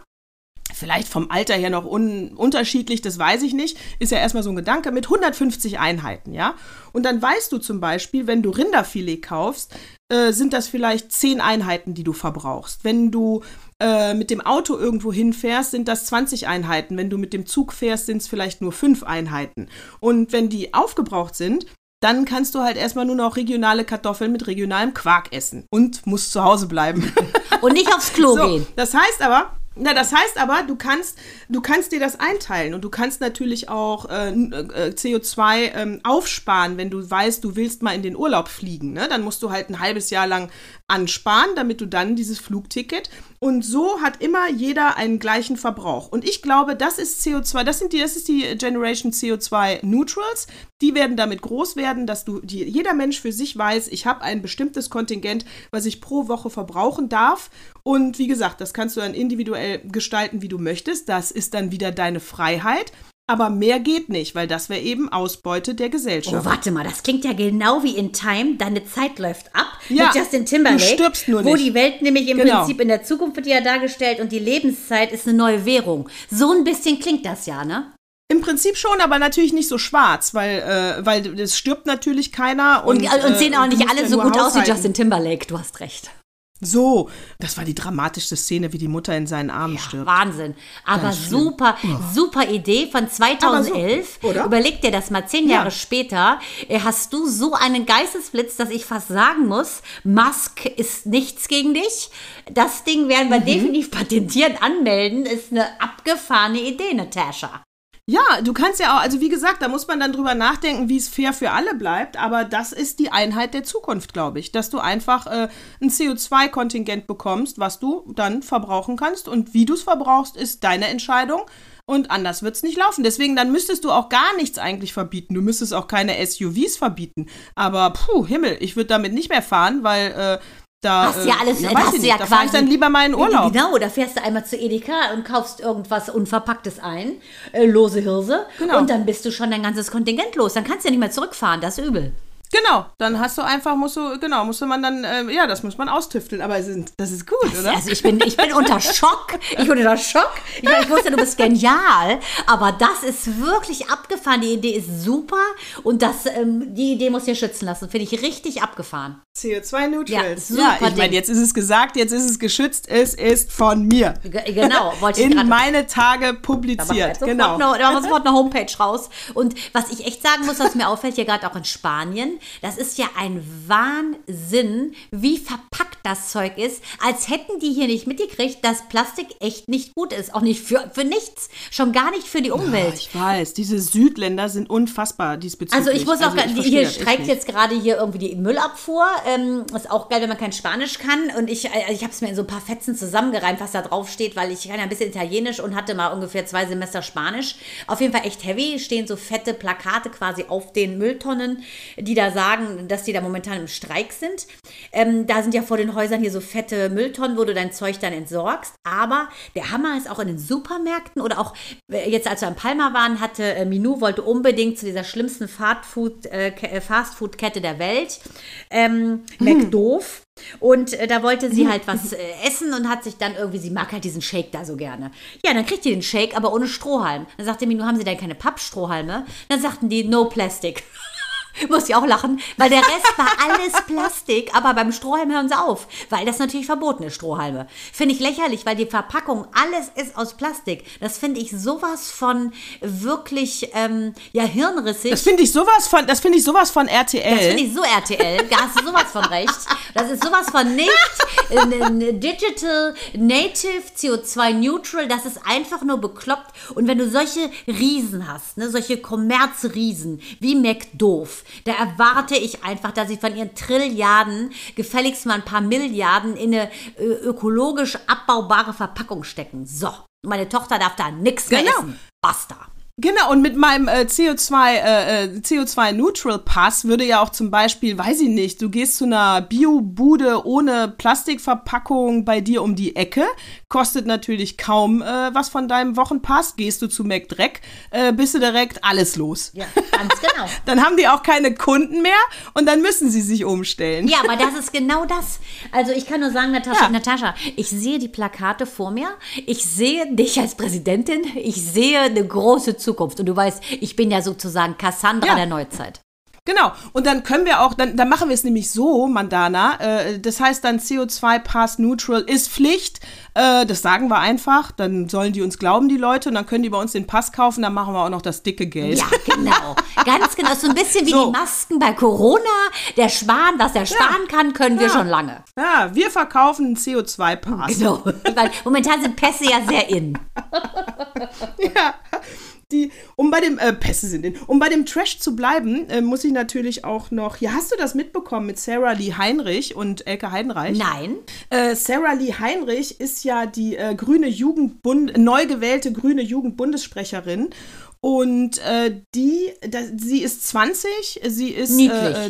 vielleicht vom Alter her noch un unterschiedlich, das weiß ich nicht, ist ja erstmal so ein Gedanke, mit 150 Einheiten, ja. Und dann weißt du zum Beispiel, wenn du Rinderfilet kaufst, äh, sind das vielleicht 10 Einheiten, die du verbrauchst. Wenn du äh, mit dem Auto irgendwo hinfährst, sind das 20 Einheiten. Wenn du mit dem Zug fährst, sind es vielleicht nur 5 Einheiten. Und wenn die aufgebraucht sind, dann kannst du halt erstmal nur noch regionale Kartoffeln mit regionalem Quark essen und musst zu Hause bleiben. Und nicht aufs Klo So, gehen. das heißt aber, Na, das heißt aber, du kannst, du kannst dir das einteilen und du kannst natürlich auch äh, äh, CO2 ähm, aufsparen, wenn du weißt, du willst mal in den Urlaub fliegen. Ne? Dann musst du halt ein halbes Jahr lang ansparen, damit du dann dieses Flugticket. Und so hat immer jeder einen gleichen Verbrauch. Und ich glaube, das ist CO2, das sind die, das ist die Generation CO2 Neutrals. Die werden damit groß werden, dass du, die, jeder Mensch für sich weiß, ich habe ein bestimmtes Kontingent, was ich pro Woche verbrauchen darf. Und wie gesagt, das kannst du dann individuell gestalten, wie du möchtest. Das ist dann wieder deine Freiheit. Aber mehr geht nicht, weil das wäre eben Ausbeute der Oh, Gesellschaft. warte mal, das klingt ja genau wie in Time. Deine Zeit läuft ab Ja, mit Justin Timberlake. du stirbst nur Wo nicht. die Welt nämlich im Genau. Prinzip in der Zukunft wird die ja dargestellt und die Lebenszeit ist eine neue Währung. So ein bisschen klingt das ja, ne? Im Prinzip schon, aber natürlich nicht so schwarz, weil, äh, weil es stirbt natürlich keiner. Und, Und, und, sehen äh, auch nicht alle so gut aus wie haushalten. Justin Timberlake. Du hast recht. So, das war die dramatischste Szene, wie die Mutter in seinen Armen stirbt. Wahnsinn. Aber super, super Idee von Aber 2011. so, oder? Überleg dir das mal, zehn Ja. Jahre später äh, hast du so einen Geistesblitz, dass ich fast sagen muss, Musk ist nichts gegen dich. Das Ding werden Mhm. wir definitiv patentieren, anmelden. Ist eine abgefahrene Idee, Natascha. Ja, du kannst ja auch, also wie gesagt, da muss man dann drüber nachdenken, wie es fair für alle bleibt, aber das ist die Einheit der Zukunft, glaube ich, dass du einfach äh, ein CO2-Kontingent bekommst, was du dann verbrauchen kannst und wie du es verbrauchst, ist deine Entscheidung. Und anders wird es nicht laufen. Deswegen, dann müsstest du auch gar nichts eigentlich verbieten. Du müsstest auch keine SUVs verbieten. Aber puh, Himmel, ich würde damit nicht mehr fahren, weil äh, da. Hast ja alles, äh, da weiß hast ich du ja da fahre ich quasi- dann lieber mal in Urlaub. Genau, da fährst du einmal zu Edeka und kaufst irgendwas Unverpacktes ein, äh, lose Hirse. Genau. Und dann bist du schon dein ganzes Kontingent los. Dann kannst du ja nicht mehr zurückfahren, das ist übel. Genau, dann hast du einfach, musst du, genau, musste man dann, äh, ja, das muss man austüfteln, aber ist, das ist gut, oder? Also ich bin, ich bin unter Schock. Ich bin unter Schock. Ich, meine, ich wusste, du bist genial, aber das ist wirklich abgefahren. Die Idee ist super und das, ähm, die Idee muss dir schützen lassen. Finde ich richtig abgefahren. CO2-Neutrals. Ja, Ja, super ich meine, jetzt ist es gesagt, jetzt ist es geschützt, es ist von mir. Ge- Genau, wollte ich In meine Tage Da publiziert, sofort genau. Eine, da machen wir sofort eine Homepage raus. Und was ich echt sagen muss, was mir auffällt, hier gerade auch in Spanien, das ist ja ein Wahnsinn, wie verpackt das Zeug ist, als hätten die hier nicht mitgekriegt, dass Plastik echt nicht gut ist. Auch nicht für, für nichts. Schon gar nicht für die Ja, Umwelt. ich weiß, diese Südländer sind unfassbar diesbezüglich. Also ich muss auch, ich gar- verstehe hier streikt jetzt gerade hier irgendwie die Müllabfuhr. Ähm, ist auch geil, wenn man kein Spanisch kann. Und ich, äh, ich habe es mir in so ein paar Fetzen zusammengereimt, was da drauf steht, weil ich kann ja ein bisschen Italienisch und hatte mal ungefähr zwei Semester Spanisch. Auf jeden Fall echt heavy. Stehen so fette Plakate quasi auf den Mülltonnen, die da sagen, dass die da momentan im Streik sind. Ähm, da sind ja vor den Häusern hier so fette Mülltonnen, wo du dein Zeug dann entsorgst. Aber der Hammer ist auch in den Supermärkten oder auch äh, jetzt, als wir in Palma waren, hatte äh, Minou wollte unbedingt zu dieser schlimmsten Fastfood, äh, Ke- äh, Fastfood-Kette der Welt, ähm, McDoof. Und äh, da wollte sie halt was äh, essen und hat sich dann irgendwie, sie mag halt diesen Shake da so gerne. Ja, dann kriegt die den Shake, aber ohne Strohhalm. Dann sagte Minou, haben Sie denn keine Pappstrohhalme? Dann sagten die, no plastic. Muss ich auch lachen, weil der Rest war alles Plastik, aber beim Strohhalm hören sie auf, weil das natürlich verboten ist, Strohhalme. Finde ich lächerlich, weil die Verpackung, alles ist aus Plastik. Das finde ich sowas von wirklich, ähm, ja, hirnrissig. Das finde ich sowas von, das finde ich sowas von RTL. Das finde ich so RTL. Da hast du sowas von recht. Das ist sowas von nicht äh, Digital, Native, CO2 Neutral. Das ist einfach nur bekloppt. Und wenn du solche Riesen hast, ne, solche Kommerzriesen wie McDoof, da erwarte ich einfach, dass sie von ihren Trilliarden gefälligst mal ein paar Milliarden in eine äh, ökologisch abbaubare Verpackung stecken. So. Meine Tochter darf da nichts mehr Genau. essen. Basta. Genau, und mit meinem äh, CO2, äh, äh, CO2-Neutral Pass würde ja auch zum Beispiel, weiß ich nicht, du gehst zu einer Bio-Bude ohne Plastikverpackung bei dir um die Ecke, kostet natürlich kaum äh, was von deinem Wochenpass, gehst du zu McDreck, äh, bist du direkt alles los. Ja, ganz genau. Dann haben die auch keine Kunden mehr und dann müssen sie sich umstellen. Ja, aber das ist genau das. Also ich kann nur sagen, Natascha, Ja. Natascha, ich sehe die Plakate vor mir. Ich sehe dich als Präsidentin. Ich sehe eine große Zukunft. Und du weißt, ich bin ja sozusagen Cassandra Ja. der Neuzeit. Genau. Und dann können wir auch, dann, dann machen wir es nämlich so, Mandana. Äh, das heißt dann CO2 Pass Neutral ist Pflicht. Äh, das sagen wir einfach. Dann sollen die uns glauben, die Leute. Und dann können die bei uns den Pass kaufen. Dann machen wir auch noch das dicke Geld. Ja, genau. Ganz genau. So ein bisschen wie So. die Masken bei Corona. Der Sparen, dass er sparen kann, können wir Ja. schon lange. Ja, wir verkaufen einen CO2 Pass. Genau. Weil momentan sind Pässe ja sehr in. Ja. Die, um bei dem äh, Pässe sind, in- um bei dem Trash zu bleiben, äh, muss ich natürlich auch noch. Ja, hast du das mitbekommen mit Sarah Lee Heinrich und Elke Heidenreich? Nein. Äh, Sarah Lee Heinrich ist ja die äh, grüne Jugendbund, neu gewählte grüne Jugendbundessprecherin. Und äh, die, da, sie ist 20, sie ist äh, äh,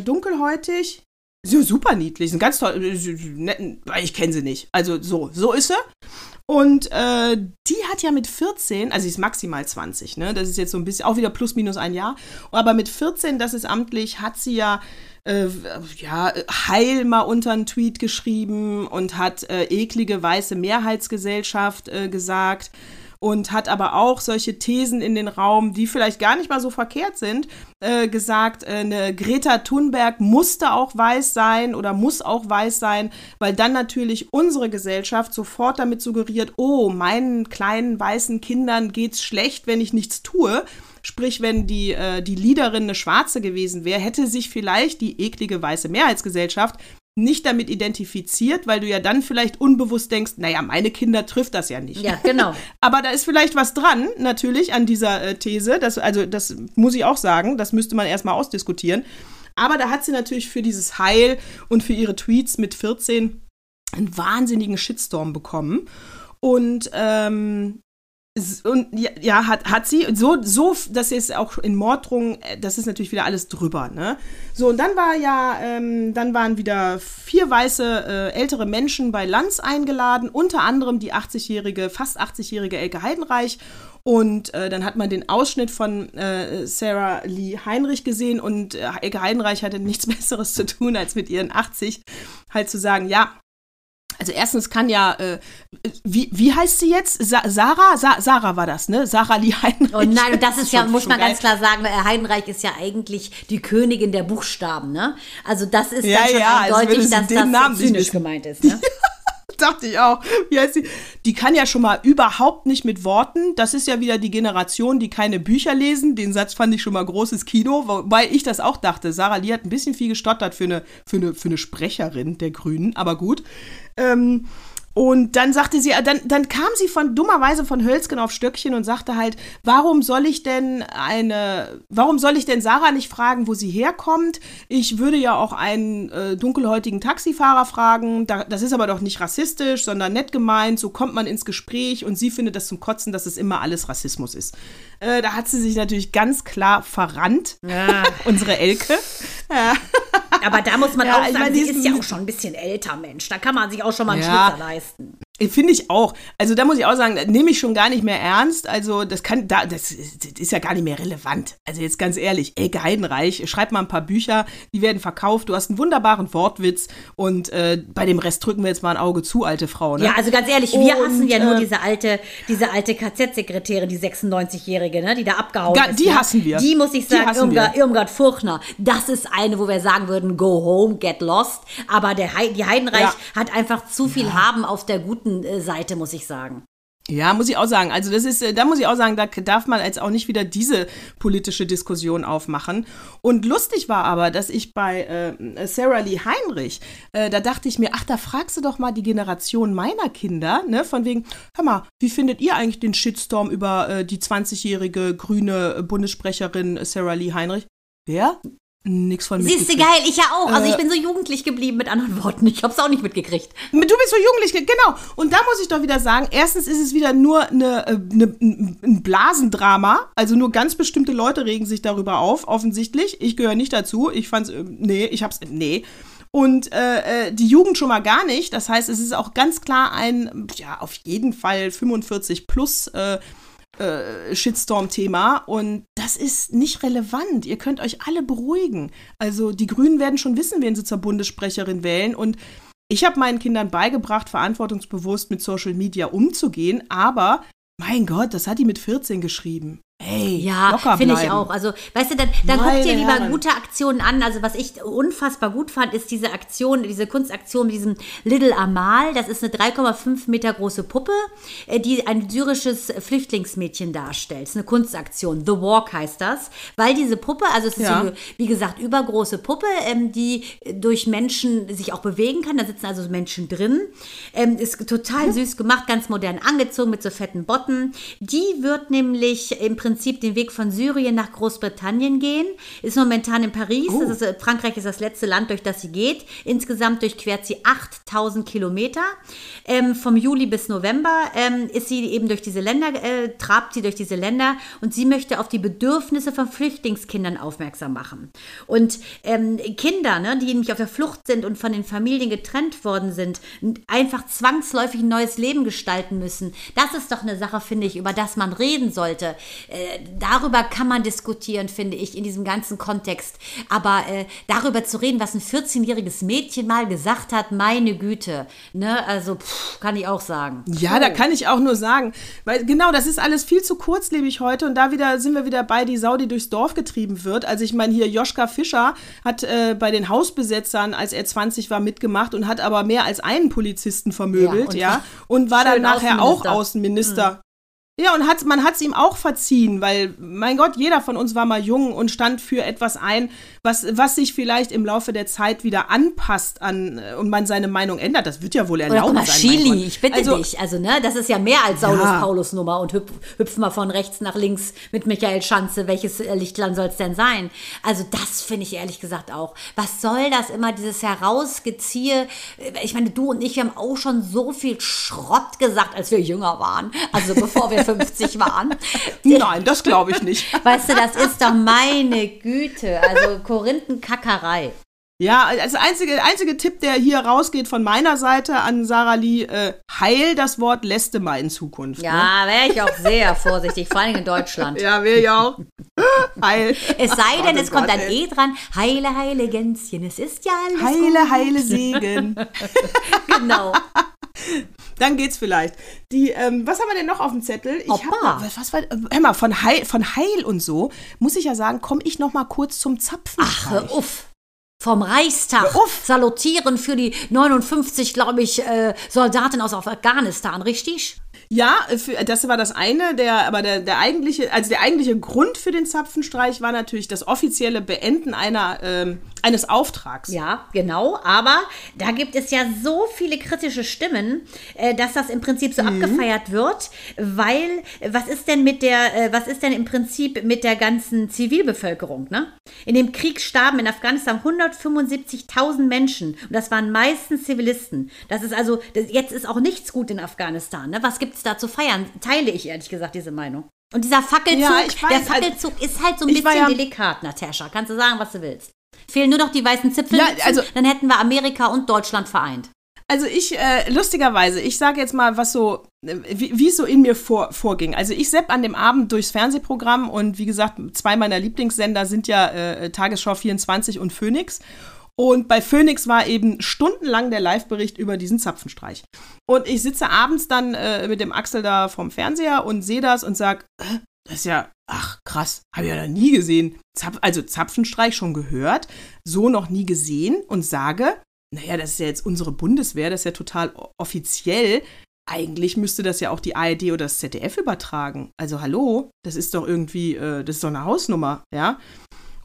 dunkelhäutig. So super niedlich, ein ganz toll, äh, sie- sie- ich kenne sie nicht. Also so, so ist sie. Und äh, die hat ja mit 14, also sie ist maximal 20, ne? Das ist jetzt so ein bisschen, auch wieder plus minus ein Jahr. Aber mit 14, das ist amtlich, hat sie ja äh, ja, Heil mal unter einen Tweet geschrieben und hat äh, eklige weiße Mehrheitsgesellschaft äh, gesagt und hat aber auch solche Thesen in den Raum, die vielleicht gar nicht mal so verkehrt sind, äh, gesagt, äh, eine Greta Thunberg musste auch weiß sein oder muss auch weiß sein, weil dann natürlich unsere Gesellschaft sofort damit suggeriert, oh, meinen kleinen weißen Kindern geht's schlecht, wenn ich nichts tue. Sprich, wenn die, äh, die Leaderin eine Schwarze gewesen wäre, hätte sich vielleicht die eklige weiße Mehrheitsgesellschaft nicht damit identifiziert, weil du ja dann vielleicht unbewusst denkst, naja, meine Kinder trifft das ja nicht. Ja, genau. Aber da ist vielleicht was dran, natürlich, an dieser äh, These. Das, also, das muss ich auch sagen, das müsste man erstmal ausdiskutieren. Aber da hat sie natürlich für dieses Heil und für ihre Tweets mit 14 einen wahnsinnigen Shitstorm bekommen. Und, ähm, und ja, hat, hat sie. So, so, das ist auch in Morddrohungen, äh, das ist natürlich wieder alles drüber, ne? So, und dann war ja, ähm, dann waren wieder vier weiße äh, ältere Menschen bei Lanz eingeladen, unter anderem die 80-jährige, fast 80-jährige Elke Heidenreich. Und äh, dann hat man den Ausschnitt von äh, Sarah Lee Heinrich gesehen und äh, Elke Heidenreich hatte nichts Besseres zu tun, als mit ihren 80 halt zu sagen, ja, also erstens kann ja, äh, wie, wie heißt sie jetzt? Sa Sarah? Sa Sarah war das, ne? Sarah Lee Heinrich. Und nein, und das ist ja, muss man geil. ganz klar sagen, äh, Heidenreich ist ja eigentlich die Königin der Buchstaben, ne? Also das ist Ja, dann schon ja, eindeutig, sie dass das nicht zynisch gemeint ist, ne? Dachte ich auch. Wie heißt sie? Die kann ja schon mal überhaupt nicht mit Worten. Das ist ja wieder die Generation, die keine Bücher lesen. Den Satz fand ich schon mal großes Kino, wobei ich das auch dachte. Sarah Lee hat ein bisschen viel gestottert für eine, für eine, für eine Sprecherin der Grünen, aber gut. Ähm, und dann sagte sie, äh, dann, dann kam sie von dummerweise von Hölzgen auf Stöckchen und sagte halt, warum soll ich denn eine, warum soll ich denn Sarah nicht fragen, wo sie herkommt? Ich würde ja auch einen äh, dunkelhäutigen Taxifahrer fragen. Da, das ist aber doch nicht rassistisch, sondern nett gemeint. So kommt man ins Gespräch und sie findet das zum Kotzen, dass es immer alles Rassismus ist. Äh, da hat sie sich natürlich ganz klar verrannt, Ja. unsere Elke. Ja. Aber da muss man Ja, auch sagen, sie ist ja auch schon ein bisschen älter, Mensch. Da kann man sich auch schon mal einen Ja. Schnitzer leisten. Finde ich auch. Also da muss ich auch sagen, nehme ich schon gar nicht mehr ernst. Also das kann, da, das ist, das ist ja gar nicht mehr relevant. Also jetzt ganz ehrlich, Elke Heidenreich, schreib mal ein paar Bücher, die werden verkauft. Du hast einen wunderbaren Wortwitz und äh, bei dem Rest drücken wir jetzt mal ein Auge zu, alte Frau. Ne? Ja, also ganz ehrlich, wir Und, hassen ja nur äh, diese alte, diese alte KZ-Sekretärin, die 96-Jährige, ne, die da abgehauen Ga- ist. die ne? hassen wir. Die muss ich sagen, Irmgard. Irmgard Furchner, das ist eine, wo wir sagen würden, go home, get lost. Aber der die Heidenreich Ja. hat einfach zu viel Haben auf der guten äh, Seite, muss ich sagen. Ja, muss ich auch sagen. Also das ist, äh, da muss ich auch sagen, da darf man jetzt auch nicht wieder diese politische Diskussion aufmachen. Und lustig war aber, dass ich bei äh, Sarah Lee Heinrich, äh, da dachte ich mir, ach, da fragst du doch mal die Generation meiner Kinder, ne, von wegen, hör mal, wie findet ihr eigentlich den Shitstorm über äh, die 20-jährige grüne Bundessprecherin Sarah Lee Heinrich? Wer? Nix von Siehst du, geil, ich ja auch. Also Äh, ich bin so jugendlich geblieben, mit anderen Worten. Ich hab's auch nicht mitgekriegt. Du bist so jugendlich, genau. Und da muss ich doch wieder sagen, erstens ist es wieder nur eine, äh, eine, ein ein Blasendrama. Also nur ganz bestimmte Leute regen sich darüber auf, offensichtlich. Ich gehöre nicht dazu. Ich fand's, äh, nee, ich hab's, nee. Und äh, äh, die Jugend schon mal gar nicht. Das heißt, es ist auch ganz klar ein, ja, auf jeden Fall 45 plus äh, äh, Shitstorm-Thema und das ist nicht relevant. Ihr könnt euch alle beruhigen. Also die Grünen werden schon wissen, wen sie zur Bundessprecherin wählen und ich habe meinen Kindern beigebracht, verantwortungsbewusst mit Social Media umzugehen, aber mein Gott, das hat die mit 14 geschrieben. Ey, Ja, finde ich auch. Also, weißt du, dann, dann guck dir lieber Herren. gute Aktionen an. Also, was ich unfassbar gut fand, ist diese Aktion, diese Kunstaktion mit diesem Little Amal. Das ist eine 3,5 Meter große Puppe, äh, die ein syrisches Flüchtlingsmädchen darstellt. Das ist eine Kunstaktion. The Walk heißt das. Weil diese Puppe, also es ist Ja. so eine, wie gesagt, übergroße Puppe, ähm, die durch Menschen sich auch bewegen kann. Da sitzen also Menschen drin. Ähm, ist total süß gemacht, ganz modern angezogen mit so fetten Botten. Die wird nämlich im Prinzip den Weg von Syrien nach Großbritannien gehen. Ist momentan in Paris. Das ist, äh, Frankreich ist das letzte Land, durch das sie geht. Insgesamt durchquert sie 8000 Kilometer. Ähm, vom Juli bis November ähm, ist sie eben durch diese Länder, äh, trabt sie durch diese Länder und sie möchte auf die Bedürfnisse von Flüchtlingskindern aufmerksam machen. Und ähm, Kinder, ne, die nämlich auf der Flucht sind und von den Familien getrennt worden sind, einfach zwangsläufig ein neues Leben gestalten müssen. Das ist doch eine Sache, finde ich, über das man reden sollte. Äh, darüber kann man diskutieren, finde ich, in diesem ganzen Kontext. Aber äh, darüber zu reden, was ein 14-jähriges Mädchen mal gesagt hat, meine Güte, ne, also pff, kann ich auch sagen. Ja, da kann ich auch nur sagen, weil genau, das ist alles viel zu kurzlebig heute und da wieder sind wir wieder bei die Sau, die durchs Dorf getrieben wird. Also ich meine hier Joschka Fischer hat äh, bei den Hausbesetzern, als er 20 war, mitgemacht und hat aber mehr als einen Polizisten vermöbelt, Ja, ja, und und, war dann nachher auch Außenminister. Ja, und hat, man hat es ihm auch verziehen, weil, mein Gott, jeder von uns war mal jung und stand für etwas ein, was, was sich vielleicht im Laufe der Zeit wieder anpasst an äh, und man seine Meinung ändert. Das wird ja wohl Oder erlaubt guck mal, sein. Chili, ich bitte also, dich. Also, ne, das ist ja mehr als Saulus Ja. Paulus Nummer und hüpf, hüpf mal von rechts nach links mit Michael Schanze. Welches äh, Lichtland soll es denn sein? Also, das finde ich ehrlich gesagt auch. Was soll das immer, dieses Herausgeziehe? Ich meine, du und ich, wir haben auch schon so viel Schrott gesagt, als wir jünger waren. Also, bevor wir 50 waren. Nein, das glaube ich nicht. Weißt du, das ist doch meine Güte. Also, Korinthenkackerei. Ja, als einzige, einzige Tipp, der hier rausgeht von meiner Seite an Sarah Lee, äh, heil das Wort Läste mal in Zukunft. Ne? Ja, wäre ich auch sehr vorsichtig, vor allem in Deutschland. Ja, will ich auch. heil. Es sei denn, Oh es kommt Gott, ein ey. E dran. Heile, heile Gänschen, es ist ja alles Heile, gut. heile Segen. Genau. Dann geht's vielleicht. Die, ähm, was haben wir denn noch auf dem Zettel? Ich hab, was, was war, hör mal, von Heil, von Heil und so, muss ich ja sagen, komme ich noch mal kurz zum Zapfen. Ach, hör uff. Vom Reichstag Hör auf. salutieren für die 59, glaube ich, äh, Soldaten aus Afghanistan, richtig? Ja, für, das war das eine, der, aber der, der eigentliche, also der eigentliche Grund für den Zapfenstreich war natürlich das offizielle Beenden einer, ähm, eines Auftrags. Ja, genau. Aber da gibt es ja so viele kritische Stimmen, äh, dass das im Prinzip so abgefeiert wird, weil was ist denn mit der, äh, was ist denn im Prinzip mit der ganzen Zivilbevölkerung? Ne? In dem Krieg starben in Afghanistan 175.000 Menschen und das waren meistens Zivilisten. Das ist also, jetzt ist auch nichts gut in Afghanistan. Ne? Was gibt es da zu feiern? Teile ich ehrlich gesagt diese Meinung. Und dieser Fackelzug, Ja, weiß, der also- Fackelzug ist halt so ein bisschen ja- delikat, Natascha. Kannst du sagen, was du willst. Fehlen nur noch die weißen Zipfel. Ja, also- dann hätten wir Amerika und Deutschland vereint. Also ich, äh, lustigerweise, ich sage jetzt mal, was so, äh, wie es so in mir vor, vorging. Also ich sepp an dem Abend durchs Fernsehprogramm und wie gesagt, zwei meiner Lieblingssender sind ja äh, Tagesschau 24 und Phoenix. Und bei Phoenix war eben stundenlang der Live-Bericht über diesen Zapfenstreich. Und ich sitze abends dann äh, mit dem Axel da vom Fernseher und sehe das und sag, äh, das ist ja, ach krass, habe ich ja noch nie gesehen. Zapf, also Zapfenstreich schon gehört, so noch nie gesehen und sage, naja, das ist ja jetzt unsere Bundeswehr, das ist ja total offiziell. Eigentlich müsste das ja auch die ARD oder das ZDF übertragen. Also hallo, das ist doch irgendwie, äh, das ist doch eine Hausnummer, ja.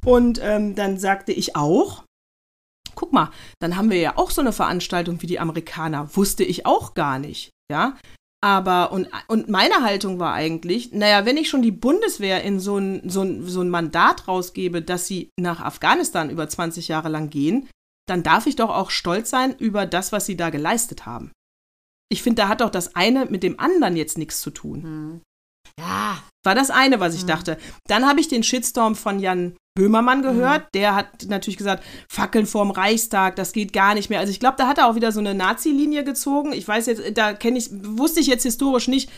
Und ähm, dann sagte ich auch, guck mal, dann haben wir ja auch so eine Veranstaltung wie die Amerikaner. Wusste ich auch gar nicht, ja. Aber, und, und meine Haltung war eigentlich, naja, wenn ich schon die Bundeswehr in so ein, so, ein, so ein Mandat rausgebe, dass sie nach Afghanistan über 20 Jahre lang gehen, dann darf ich doch auch stolz sein über das, was sie da geleistet haben. Ich finde, da hat doch das eine mit dem anderen jetzt nichts zu tun. Ja, War das eine, was ich dachte. Dann habe ich den Shitstorm von Jan Böhmermann gehört. Der hat natürlich gesagt, Fackeln vorm Reichstag, das geht gar nicht mehr. Also ich glaube, da hat er auch wieder so eine Nazi-Linie gezogen. Ich weiß jetzt, da kenne ich, wusste ich jetzt historisch nicht,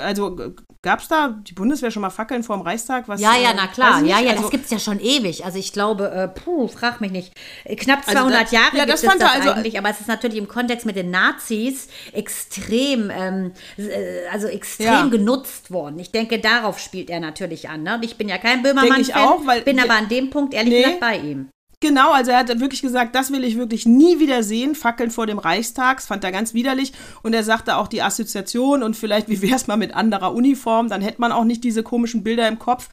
also gab es da die Bundeswehr schon mal Fackeln vorm Reichstag? Was, Ja, ja, äh, na klar. Ja, ja, also, das gibt es ja schon ewig. Also ich glaube, äh, puh, frag mich nicht. Äh, Knapp Also 200 da- Jahre ja, gibt das es fand er das also- eigentlich, aber es ist natürlich im Kontext mit den Nazis extrem, ähm, äh, also extrem Ja. genutzt worden. Ich denke, darauf spielt er natürlich an. Ne? Ich bin ja kein Böhmermann-Fan, bin aber an dem Punkt ehrlich Nee. gesagt bei ihm. Genau, also er hat wirklich gesagt, das will ich wirklich nie wieder sehen, Fackeln vor dem Reichstag, das fand er ganz widerlich. Und er sagte auch die Assoziation und vielleicht, wie wäre es mal mit anderer Uniform, dann hätte man auch nicht diese komischen Bilder im Kopf.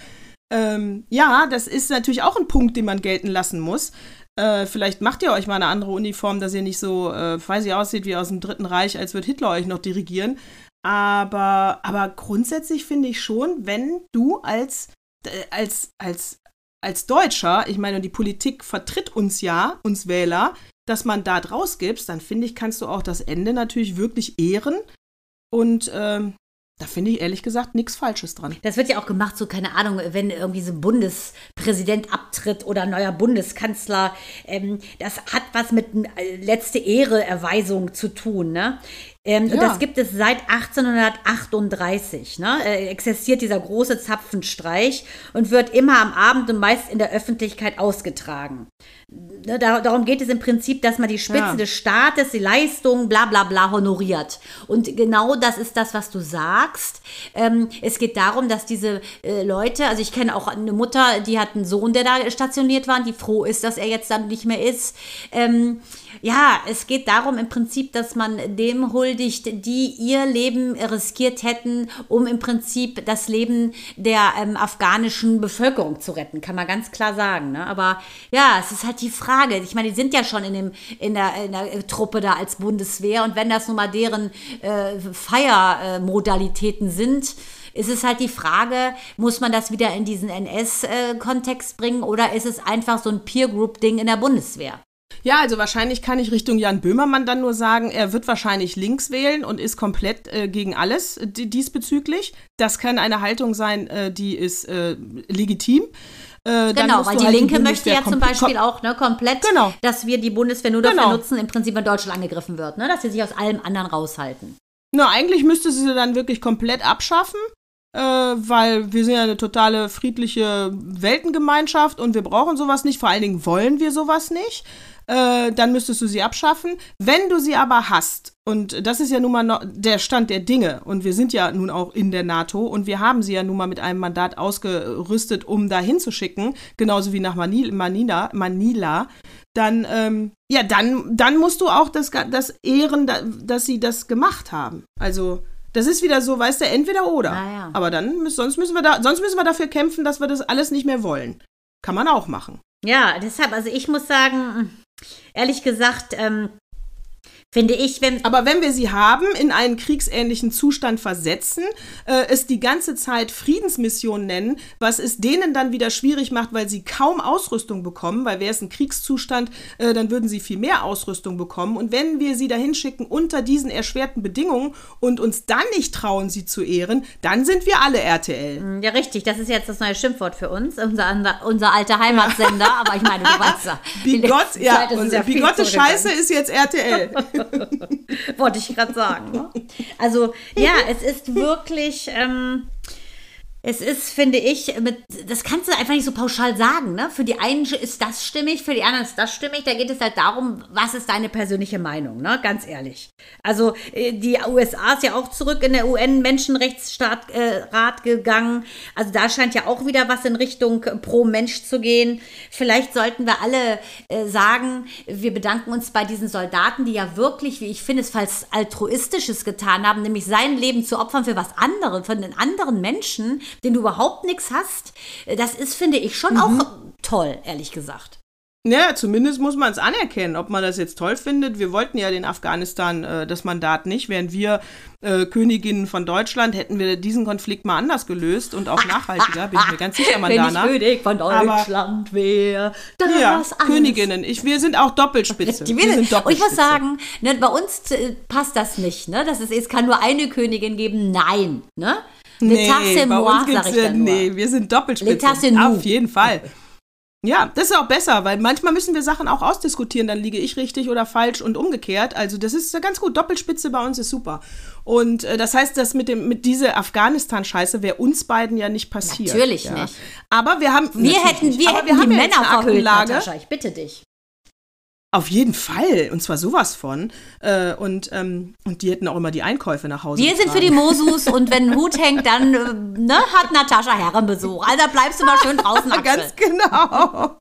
Ähm, ja, das ist natürlich auch ein Punkt, den man gelten lassen muss. Äh, vielleicht macht ihr euch mal eine andere Uniform, dass ihr nicht so, äh, weiß ich, aussieht wie aus dem Dritten Reich, als würde Hitler euch noch dirigieren. Aber, aber grundsätzlich finde ich schon, wenn du als, äh, als, als als Deutscher, ich meine, die Politik vertritt uns ja, uns Wähler, das Mandat rausgibst, dann finde ich, kannst du auch das Ende natürlich wirklich ehren. Und ähm, da finde ich ehrlich gesagt nichts Falsches dran. Das wird ja auch gemacht, so keine Ahnung, wenn irgendwie so ein Bundespräsident abtritt oder neuer Bundeskanzler. Ähm, das hat was mit äh, letzte Ehreerweisung zu tun, ne? Ähm, Und Ja. das gibt es seit 1838. Ne? Äh, existiert dieser große Zapfenstreich und wird immer am Abend und meist in der Öffentlichkeit ausgetragen. Ne, da, darum geht es im Prinzip, dass man die Spitze Ja. des Staates, die Leistungen, bla bla bla honoriert. Und genau das ist das, was du sagst. Ähm, es geht darum, dass diese äh, Leute, also ich kenne auch eine Mutter, die hat einen Sohn, der da stationiert war, und die froh ist, dass er jetzt dann nicht mehr ist. Ähm, ja, es geht darum im Prinzip, dass man dem huldigt, die ihr Leben riskiert hätten, um im Prinzip das Leben der ähm, afghanischen Bevölkerung zu retten, kann man ganz klar sagen. Ne? Aber ja, es ist halt die Frage. Ich meine, die sind ja schon in, dem, in, der, in der Truppe da als Bundeswehr und wenn das nun mal deren äh, Feiermodalitäten sind, ist es halt die Frage, muss man das wieder in diesen NS-Kontext bringen oder ist es einfach so ein Peer-Group-Ding in der Bundeswehr? Ja, also wahrscheinlich kann ich Richtung Jan Böhmermann dann nur sagen, er wird wahrscheinlich links wählen und ist komplett äh, gegen alles äh, di- diesbezüglich. Das kann eine Haltung sein, äh, die ist äh, legitim. Äh, Genau, weil die halt Linke möchte ja zum Beispiel auch ne, komplett, Genau. dass wir die Bundeswehr nur dafür Genau. nutzen, im Prinzip, wenn Deutschland angegriffen wird, ne? dass sie sich aus allem anderen raushalten. Na, eigentlich müsste sie dann wirklich komplett abschaffen, äh, weil wir sind ja eine totale friedliche Weltengemeinschaft und wir brauchen sowas nicht. Vor allen Dingen wollen wir sowas nicht. Äh, dann müsstest du sie abschaffen. Wenn du sie aber hast, und das ist ja nun mal noch der Stand der Dinge, und wir sind ja nun auch in der NATO und wir haben sie ja nun mal mit einem Mandat ausgerüstet, um da hinzuschicken, genauso wie nach Manila, Manila, Manila dann, ähm, ja, dann, dann musst du auch das, das ehren, da- dass sie das gemacht haben. Also, das ist wieder so, weißt du, entweder oder. Ah, ja. Aber dann, sonst müssen wir da, sonst müssen wir dafür kämpfen, dass wir das alles nicht mehr wollen. Kann man auch machen. Ja, deshalb, also ich muss sagen, ehrlich gesagt, ähm, finde ich, wenn. Aber wenn wir sie haben, in einen kriegsähnlichen Zustand versetzen, äh, es die ganze Zeit Friedensmission nennen, was es denen dann wieder schwierig macht, weil sie kaum Ausrüstung bekommen, weil wäre es ein Kriegszustand, äh, dann würden sie viel mehr Ausrüstung bekommen. Und wenn wir sie dahin schicken unter diesen erschwerten Bedingungen und uns dann nicht trauen, sie zu ehren, dann sind wir alle RTL. Ja, richtig, das ist jetzt das neue Schimpfwort für uns, unser, unser, unser alter Heimatsender, aber ich meine, du weißt ja. letzte ja, unsere bigotte. Scheiße ist jetzt RTL. Wollte ich gerade sagen. Ne? Also, ja, es ist wirklich. Ähm, es ist, finde ich, mit, das kannst du einfach nicht so pauschal sagen. Ne? Für die einen ist das stimmig, für die anderen ist das stimmig. Da geht es halt darum, was ist deine persönliche Meinung, ne? ganz ehrlich. Also äh, die USA ist ja auch zurück in der UN-Menschenrechtsrat äh, gegangen. Also da scheint ja auch wieder was in Richtung pro Mensch zu gehen. Vielleicht sollten wir alle äh, sagen, wir bedanken uns bei diesen Soldaten, die ja wirklich, wie ich finde, es falls altruistisches getan haben, nämlich sein Leben zu opfern für was anderes, für einen anderen Menschen, den du überhaupt nichts hast. Äh, Das ist, finde ich, schon auch toll, ehrlich gesagt. Ja, zumindest muss man es anerkennen, ob man das jetzt toll findet. Wir wollten ja den Afghanistan äh, das Mandat nicht, während wir äh, Königinnen von Deutschland hätten wir diesen Konflikt mal anders gelöst und auch nachhaltiger, bin ich mir ganz sicher, Mandana. Wenn ich König von Deutschland wäre, dann Ja. Königinnen. Ich, wir sind auch Doppelspitze. Die wir sind und ich muss Doppelspitze. sagen, ne, bei uns äh, passt das nicht. Ne? Das ist, es kann nur eine Königin geben. Nein. Ne? Nee, L'état bei moi, sag ich dann nur. nee, wir sind Doppelspitze. L'état. Auf jeden Fall. Ja, das ist auch besser, weil manchmal müssen wir Sachen auch ausdiskutieren, dann liege ich richtig oder falsch und umgekehrt. Also das ist ganz gut. Doppelspitze bei uns ist super. Und äh, das heißt, dass mit dem mit dieser Afghanistan-Scheiße wäre uns beiden ja nicht passiert. Natürlich ja. nicht. Aber wir haben Wir hätten, wir hätten wir haben die ja Männer verhüllt. Natascha. Ich bitte dich. Auf jeden Fall. Und zwar sowas von. Äh, und, ähm, und die hätten auch immer die Einkäufe nach Hause Wir sind für die getragen. Mosus und wenn ein Hut hängt, dann äh, ne, hat Natascha Herrenbesuch. Also bleibst du mal schön draußen, Axel. Ganz genau.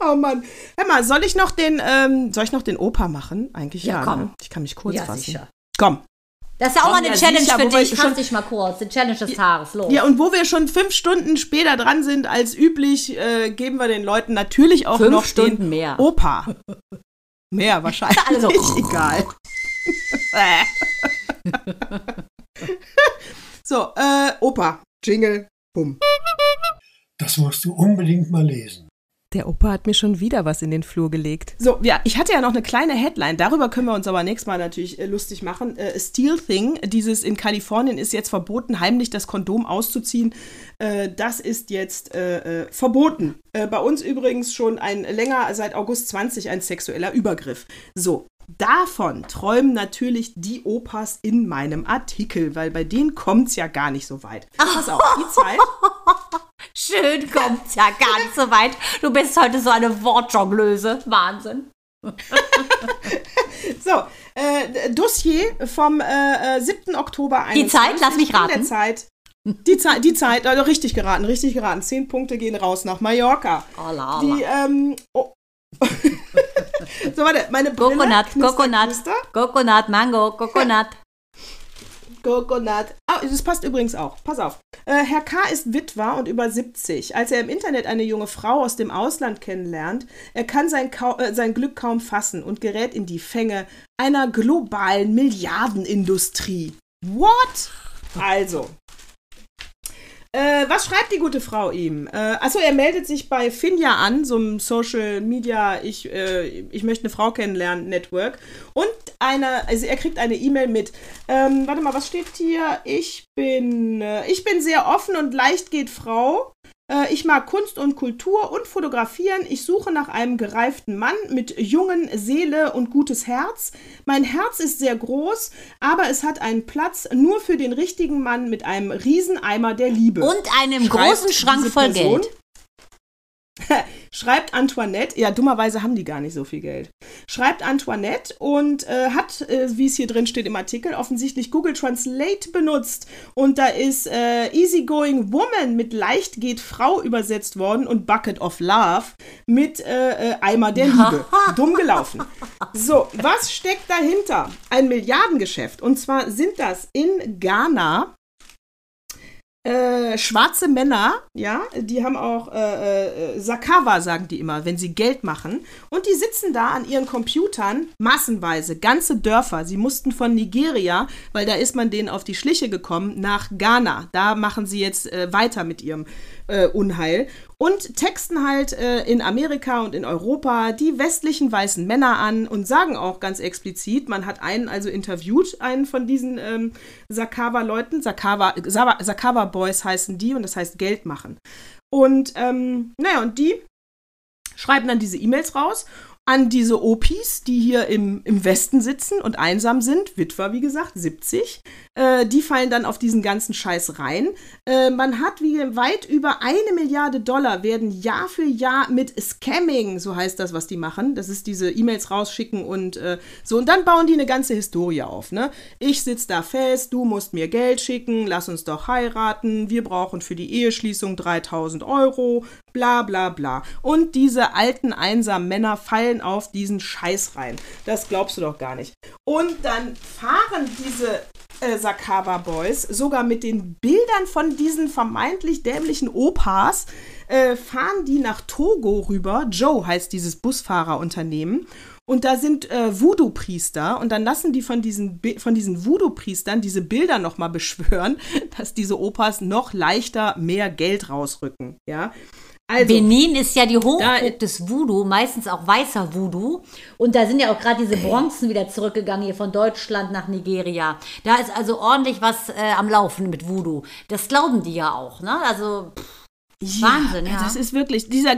oh Mann. Hör mal, soll ich noch den, ähm, soll ich noch den Opa machen? Eigentlich Ja, ja. komm. Ne? Ich kann mich kurz Ja, fassen. sicher. Komm. Das ist ja auch Komm, mal eine ja, Challenge sicher, für dich. ich Fass dich mal kurz. Die Challenge des Tages. Los. Ja, und wo wir schon fünf Stunden später dran sind als üblich, äh, geben wir den Leuten natürlich auch Fünf noch Stunden den mehr. Opa. Mehr wahrscheinlich. Also- egal. so, äh, Opa. Jingle. Bumm. Das musst du unbedingt mal lesen. Der Opa hat mir schon wieder was in den Flur gelegt. So, ja, ich hatte ja noch eine kleine Headline. Darüber können wir uns aber nächstes Mal natürlich äh, lustig machen. Äh, Steel Thing, dieses in Kalifornien ist jetzt verboten, heimlich das Kondom auszuziehen. Äh, das ist jetzt äh, äh, verboten. Äh, bei uns übrigens schon ein länger, seit August 20, ein sexueller Übergriff. So. Davon träumen natürlich die Opas in meinem Artikel, weil bei denen kommt es ja gar nicht so weit. Pass auf, die Zeit. Schön kommt's ja gar nicht so weit. Du bist heute so eine Wortjonglöse. Wahnsinn. So, äh, Dossier vom äh, äh, 7. Oktober Die 21. Zeit, lass mich raten. Zeit. Die Zeit, die Zeit, also richtig geraten, richtig geraten. Zehn Punkte gehen raus nach Mallorca. Alla, alla. Die, ähm, oh. so, warte, meine Brille. Coconut, Coconut. Coconut, Mango, Coconut. Coconut. Ah, das passt übrigens auch. Pass auf. Äh, Herr K. ist Witwer und über 70. Als er im Internet eine junge Frau aus dem Ausland kennenlernt, er kann sein, Kau äh, sein Glück kaum fassen und gerät in die Fänge einer globalen Milliardenindustrie. What? Also. Äh, was schreibt die gute Frau ihm? Äh, achso, er meldet sich bei Finja an, so einem Social Media, ich, äh, ich möchte eine Frau kennenlernen, Network. Und eine, also er kriegt eine E-Mail mit. Ähm, warte mal, was steht hier? Ich bin, äh, ich bin sehr offen und leicht geht Frau. Äh, ich mag Kunst und Kultur und Fotografieren. Ich suche nach einem gereiften Mann mit jungen Seele und gutes Herz. Mein Herz ist sehr groß, aber es hat einen Platz nur für den richtigen Mann mit einem Rieseneimer der Liebe. Und einem Schreibt großen Schrank voll Person. Geld. Schreibt Antoinette, ja, dummerweise haben die gar nicht so viel Geld. Schreibt Antoinette und äh, hat, äh, wie es hier drin steht im Artikel, offensichtlich Google Translate benutzt. Und da ist äh, Easygoing Woman mit Leicht geht Frau übersetzt worden und Bucket of Love mit äh, äh, Eimer der Liebe. Dumm gelaufen. So, was steckt dahinter? Ein Milliardengeschäft. Und zwar sind das in Ghana äh, schwarze Männer, ja, die haben auch äh, äh, Sakawa, sagen die immer, wenn sie Geld machen. Und die sitzen da an ihren Computern, massenweise, ganze Dörfer. Sie mussten von Nigeria, weil da ist man denen auf die Schliche gekommen, nach Ghana. Da machen sie jetzt äh, weiter mit ihrem äh, Unheil. Und texten halt äh, in Amerika und in Europa die westlichen weißen Männer an und sagen auch ganz explizit, man hat einen also interviewt, einen von diesen ähm, Sakawa-Leuten, Sakawa, Sakawa, Boys heißen die und das heißt Geld machen. Und ähm, naja, und die schreiben dann diese E-Mails raus an diese Opis, die hier im, im Westen sitzen und einsam sind, Witwer, wie gesagt, 70. Äh, die fallen dann auf diesen ganzen Scheiß rein. Äh, man hat wie weit über eine Milliarde Dollar werden Jahr für Jahr mit Scamming, so heißt das, was die machen. Das ist diese E-Mails rausschicken und äh, so. Und dann bauen die eine ganze Historie auf. Ne? Ich sitze da fest, du musst mir Geld schicken, lass uns doch heiraten, wir brauchen für die Eheschließung 3000 Euro, bla bla bla. Und diese alten, einsamen Männer fallen auf diesen Scheiß rein. Das glaubst du doch gar nicht. Und dann fahren diese äh, Sakawa Boys sogar mit den Bildern von diesen vermeintlich dämlichen Opas, äh, fahren die nach Togo rüber. Joe heißt dieses Busfahrerunternehmen. Und da sind äh, Voodoo-Priester und dann lassen die von diesen, von diesen Voodoo-Priestern diese Bilder nochmal beschwören, dass diese Opas noch leichter mehr Geld rausrücken. Ja. Also, Benin ist ja die Hochburg des Voodoo, meistens auch weißer Voodoo. Und da sind ja auch gerade diese Bronzen wieder zurückgegangen hier von Deutschland nach Nigeria. Da ist also ordentlich was äh, am Laufen mit Voodoo. Das glauben die ja auch, ne? Also, pff, Wahnsinn, ja. Das ist wirklich, dieser,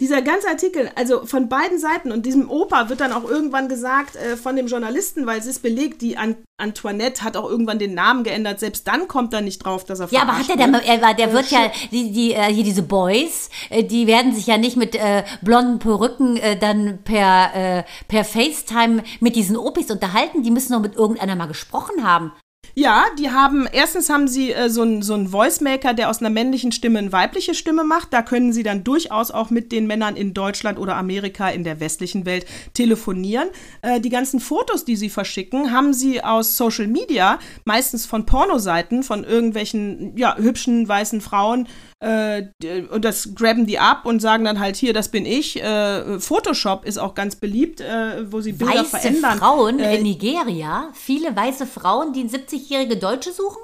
dieser ganze Artikel, also von beiden Seiten und diesem Opa wird dann auch irgendwann gesagt äh, von dem Journalisten, weil es ist belegt, die An Antoinette hat auch irgendwann den Namen geändert. Selbst dann kommt er nicht drauf, dass er Ja, aber hat er, der, er war, der wird ja, die, die, äh, hier diese Boys, äh, die werden sich ja nicht mit äh, blonden Perücken äh, dann per, äh, per FaceTime mit diesen Opis unterhalten. Die müssen doch mit irgendeiner mal gesprochen haben. Ja, die haben, erstens haben sie äh, so einen so Voicemaker, der aus einer männlichen Stimme eine weibliche Stimme macht. Da können sie dann durchaus auch mit den Männern in Deutschland oder Amerika in der westlichen Welt telefonieren. Äh, die ganzen Fotos, die sie verschicken, haben sie aus Social Media, meistens von Pornoseiten, von irgendwelchen ja, hübschen weißen Frauen. Äh, und das graben die ab und sagen dann halt hier, das bin ich. Äh, Photoshop ist auch ganz beliebt, äh, wo sie Bilder Weiße verändern. Frauen Äh, in Nigeria, viele weiße Frauen, die 70-jährige Deutsche suchen?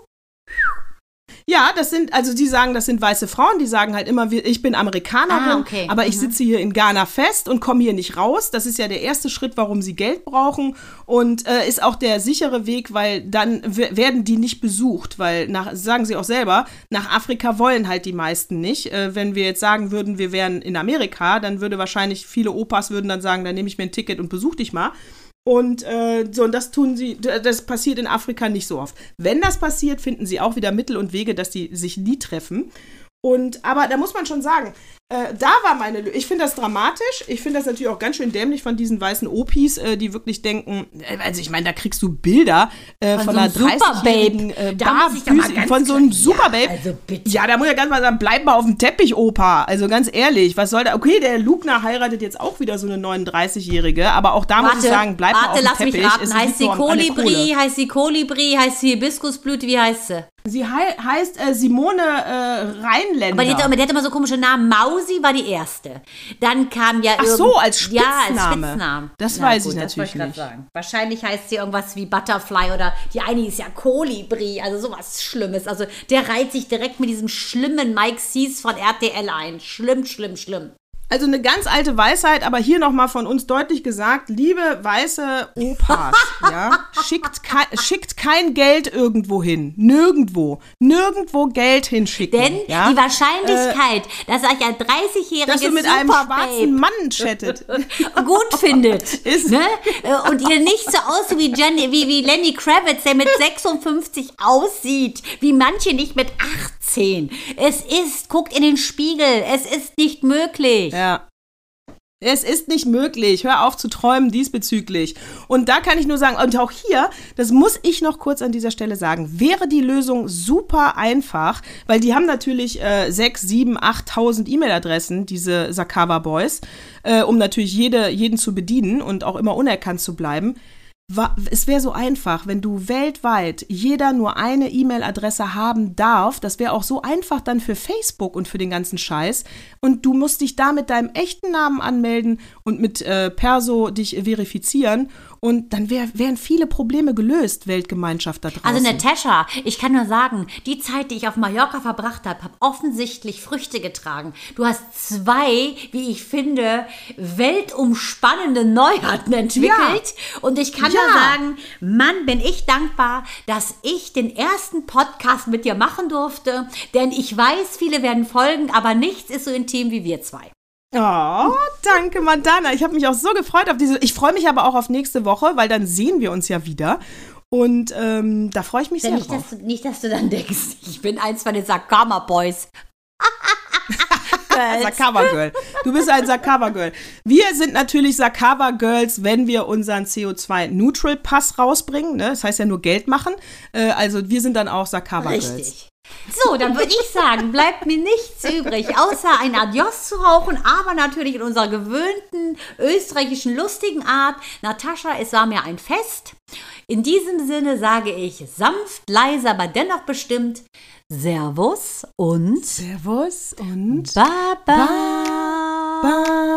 Ja, das sind, also die sagen, das sind weiße Frauen, die sagen halt immer, ich bin Amerikanerin, Ah, okay. aber ich sitze hier in Ghana fest und komme hier nicht raus. Das ist ja der erste Schritt, warum sie Geld brauchen und äh, ist auch der sichere Weg, weil dann werden die nicht besucht, weil nach, sagen sie auch selber, nach Afrika wollen halt die meisten nicht. Äh, wenn wir jetzt sagen würden, wir wären in Amerika, dann würde wahrscheinlich viele Opas würden dann sagen, dann nehme ich mir ein Ticket und besuch dich mal. Und äh, so, und das tun sie, das passiert in Afrika nicht so oft. Wenn das passiert, finden sie auch wieder Mittel und Wege, dass die sich nie treffen. Und, aber da muss man schon sagen, äh, da war meine, Lö- ich finde das dramatisch. Ich finde das natürlich auch ganz schön dämlich von diesen weißen Opis, äh, die wirklich denken, äh, also ich meine, da kriegst du Bilder äh, von, so einer einem 30-jährigen Superbabe. äh, ich von so einem Superbabe. Ja, also bitte. Ja, da muss ja ganz mal sagen, bleib mal auf dem Teppich, Opa. Also ganz ehrlich, was soll da? Okay, der Lugner heiratet jetzt auch wieder so eine 39-Jährige, aber auch da muss ich sagen, bleib mal warte, auf dem lass Teppich. mich raten. Heißt sie Kolibri, heißt sie Kolibri, heißt sie Hibiskusblüte, wie heißt sie? Sie hei heißt äh, Simone äh, Rheinländer. Aber die hat, die hat immer so komische Namen. Mausi war die erste. Dann kam ja Ach so, als Ja, als Spitzname. Das Na weiß gut, ich natürlich ich nicht. Sagen. Wahrscheinlich heißt sie irgendwas wie Butterfly oder die eine ist ja Kolibri, also sowas Schlimmes. Also der reiht sich direkt mit diesem schlimmen Mike Sees von RTL ein. Schlimm, schlimm, schlimm. Also eine ganz alte Weisheit, aber hier nochmal von uns deutlich gesagt, liebe weiße Opas, ja, schickt, kei schickt kein Geld irgendwo hin. Nirgendwo. Nirgendwo Geld hinschicken. Denn ja? die Wahrscheinlichkeit, dass euch ein 30-jähriges dass du mit einem schwarzen Mann chattet. gut findet. Ist- ne? Äh, Und ihr nicht so aussieht wie, Jenny, wie, wie Lenny Kravitz, der mit 56 aussieht, wie manche nicht mit 18. Es ist, guckt in den Spiegel, es ist nicht möglich. Ja. Es ist nicht möglich. Hör auf zu träumen diesbezüglich. Und da kann ich nur sagen, und auch hier, das muss ich noch kurz an dieser Stelle sagen, wäre die Lösung super einfach, weil die haben natürlich äh, 6, 7, 8.000 E-Mail-Adressen, diese Sakawa Boys, äh, um natürlich jede, jeden zu bedienen und auch immer unerkannt zu bleiben. Es wäre so einfach, wenn du weltweit jeder nur eine E-Mail-Adresse haben darf. Das wäre auch so einfach dann für Facebook und für den ganzen Scheiß. Und du musst dich da mit deinem echten Namen anmelden und mit äh, Perso dich verifizieren. Und dann wär, wären viele Probleme gelöst, Weltgemeinschaft da draußen. Also Natascha, ich kann nur sagen, die Zeit, die ich auf Mallorca verbracht habe, hat offensichtlich Früchte getragen. Du hast zwei, wie ich finde, weltumspannende Neuheiten entwickelt. Und ich kann Ja. nur sagen, Mann, bin ich dankbar, dass ich den ersten Podcast mit dir machen durfte. Denn ich weiß, viele werden folgen, aber nichts ist so intim wie wir zwei. Oh, danke, Mandana. Ich habe mich auch so gefreut auf diese. Ich freue mich aber auch auf nächste Woche, weil dann sehen wir uns ja wieder. Und ähm, da freue ich mich Denn sehr nicht, drauf. dass du, nicht, dass du dann denkst, ich bin eins von den Sakama Boys. Sakawa Girl. Du bist ein Sakawa Girl. Wir sind natürlich Sakawa Girls, wenn wir unseren CO2 Neutral Pass rausbringen. Ne? Das heißt ja nur Geld machen. Äh, also wir sind dann auch Sakawa Girls. Richtig. So, dann würde ich sagen, bleibt mir nichts übrig, außer ein Adios zu rauchen, aber natürlich in unserer gewöhnten österreichischen lustigen Art. Natascha, es war mir ein Fest. In diesem Sinne sage ich sanft, leise, aber dennoch bestimmt Servus und Servus und Baba. Baba. Baba.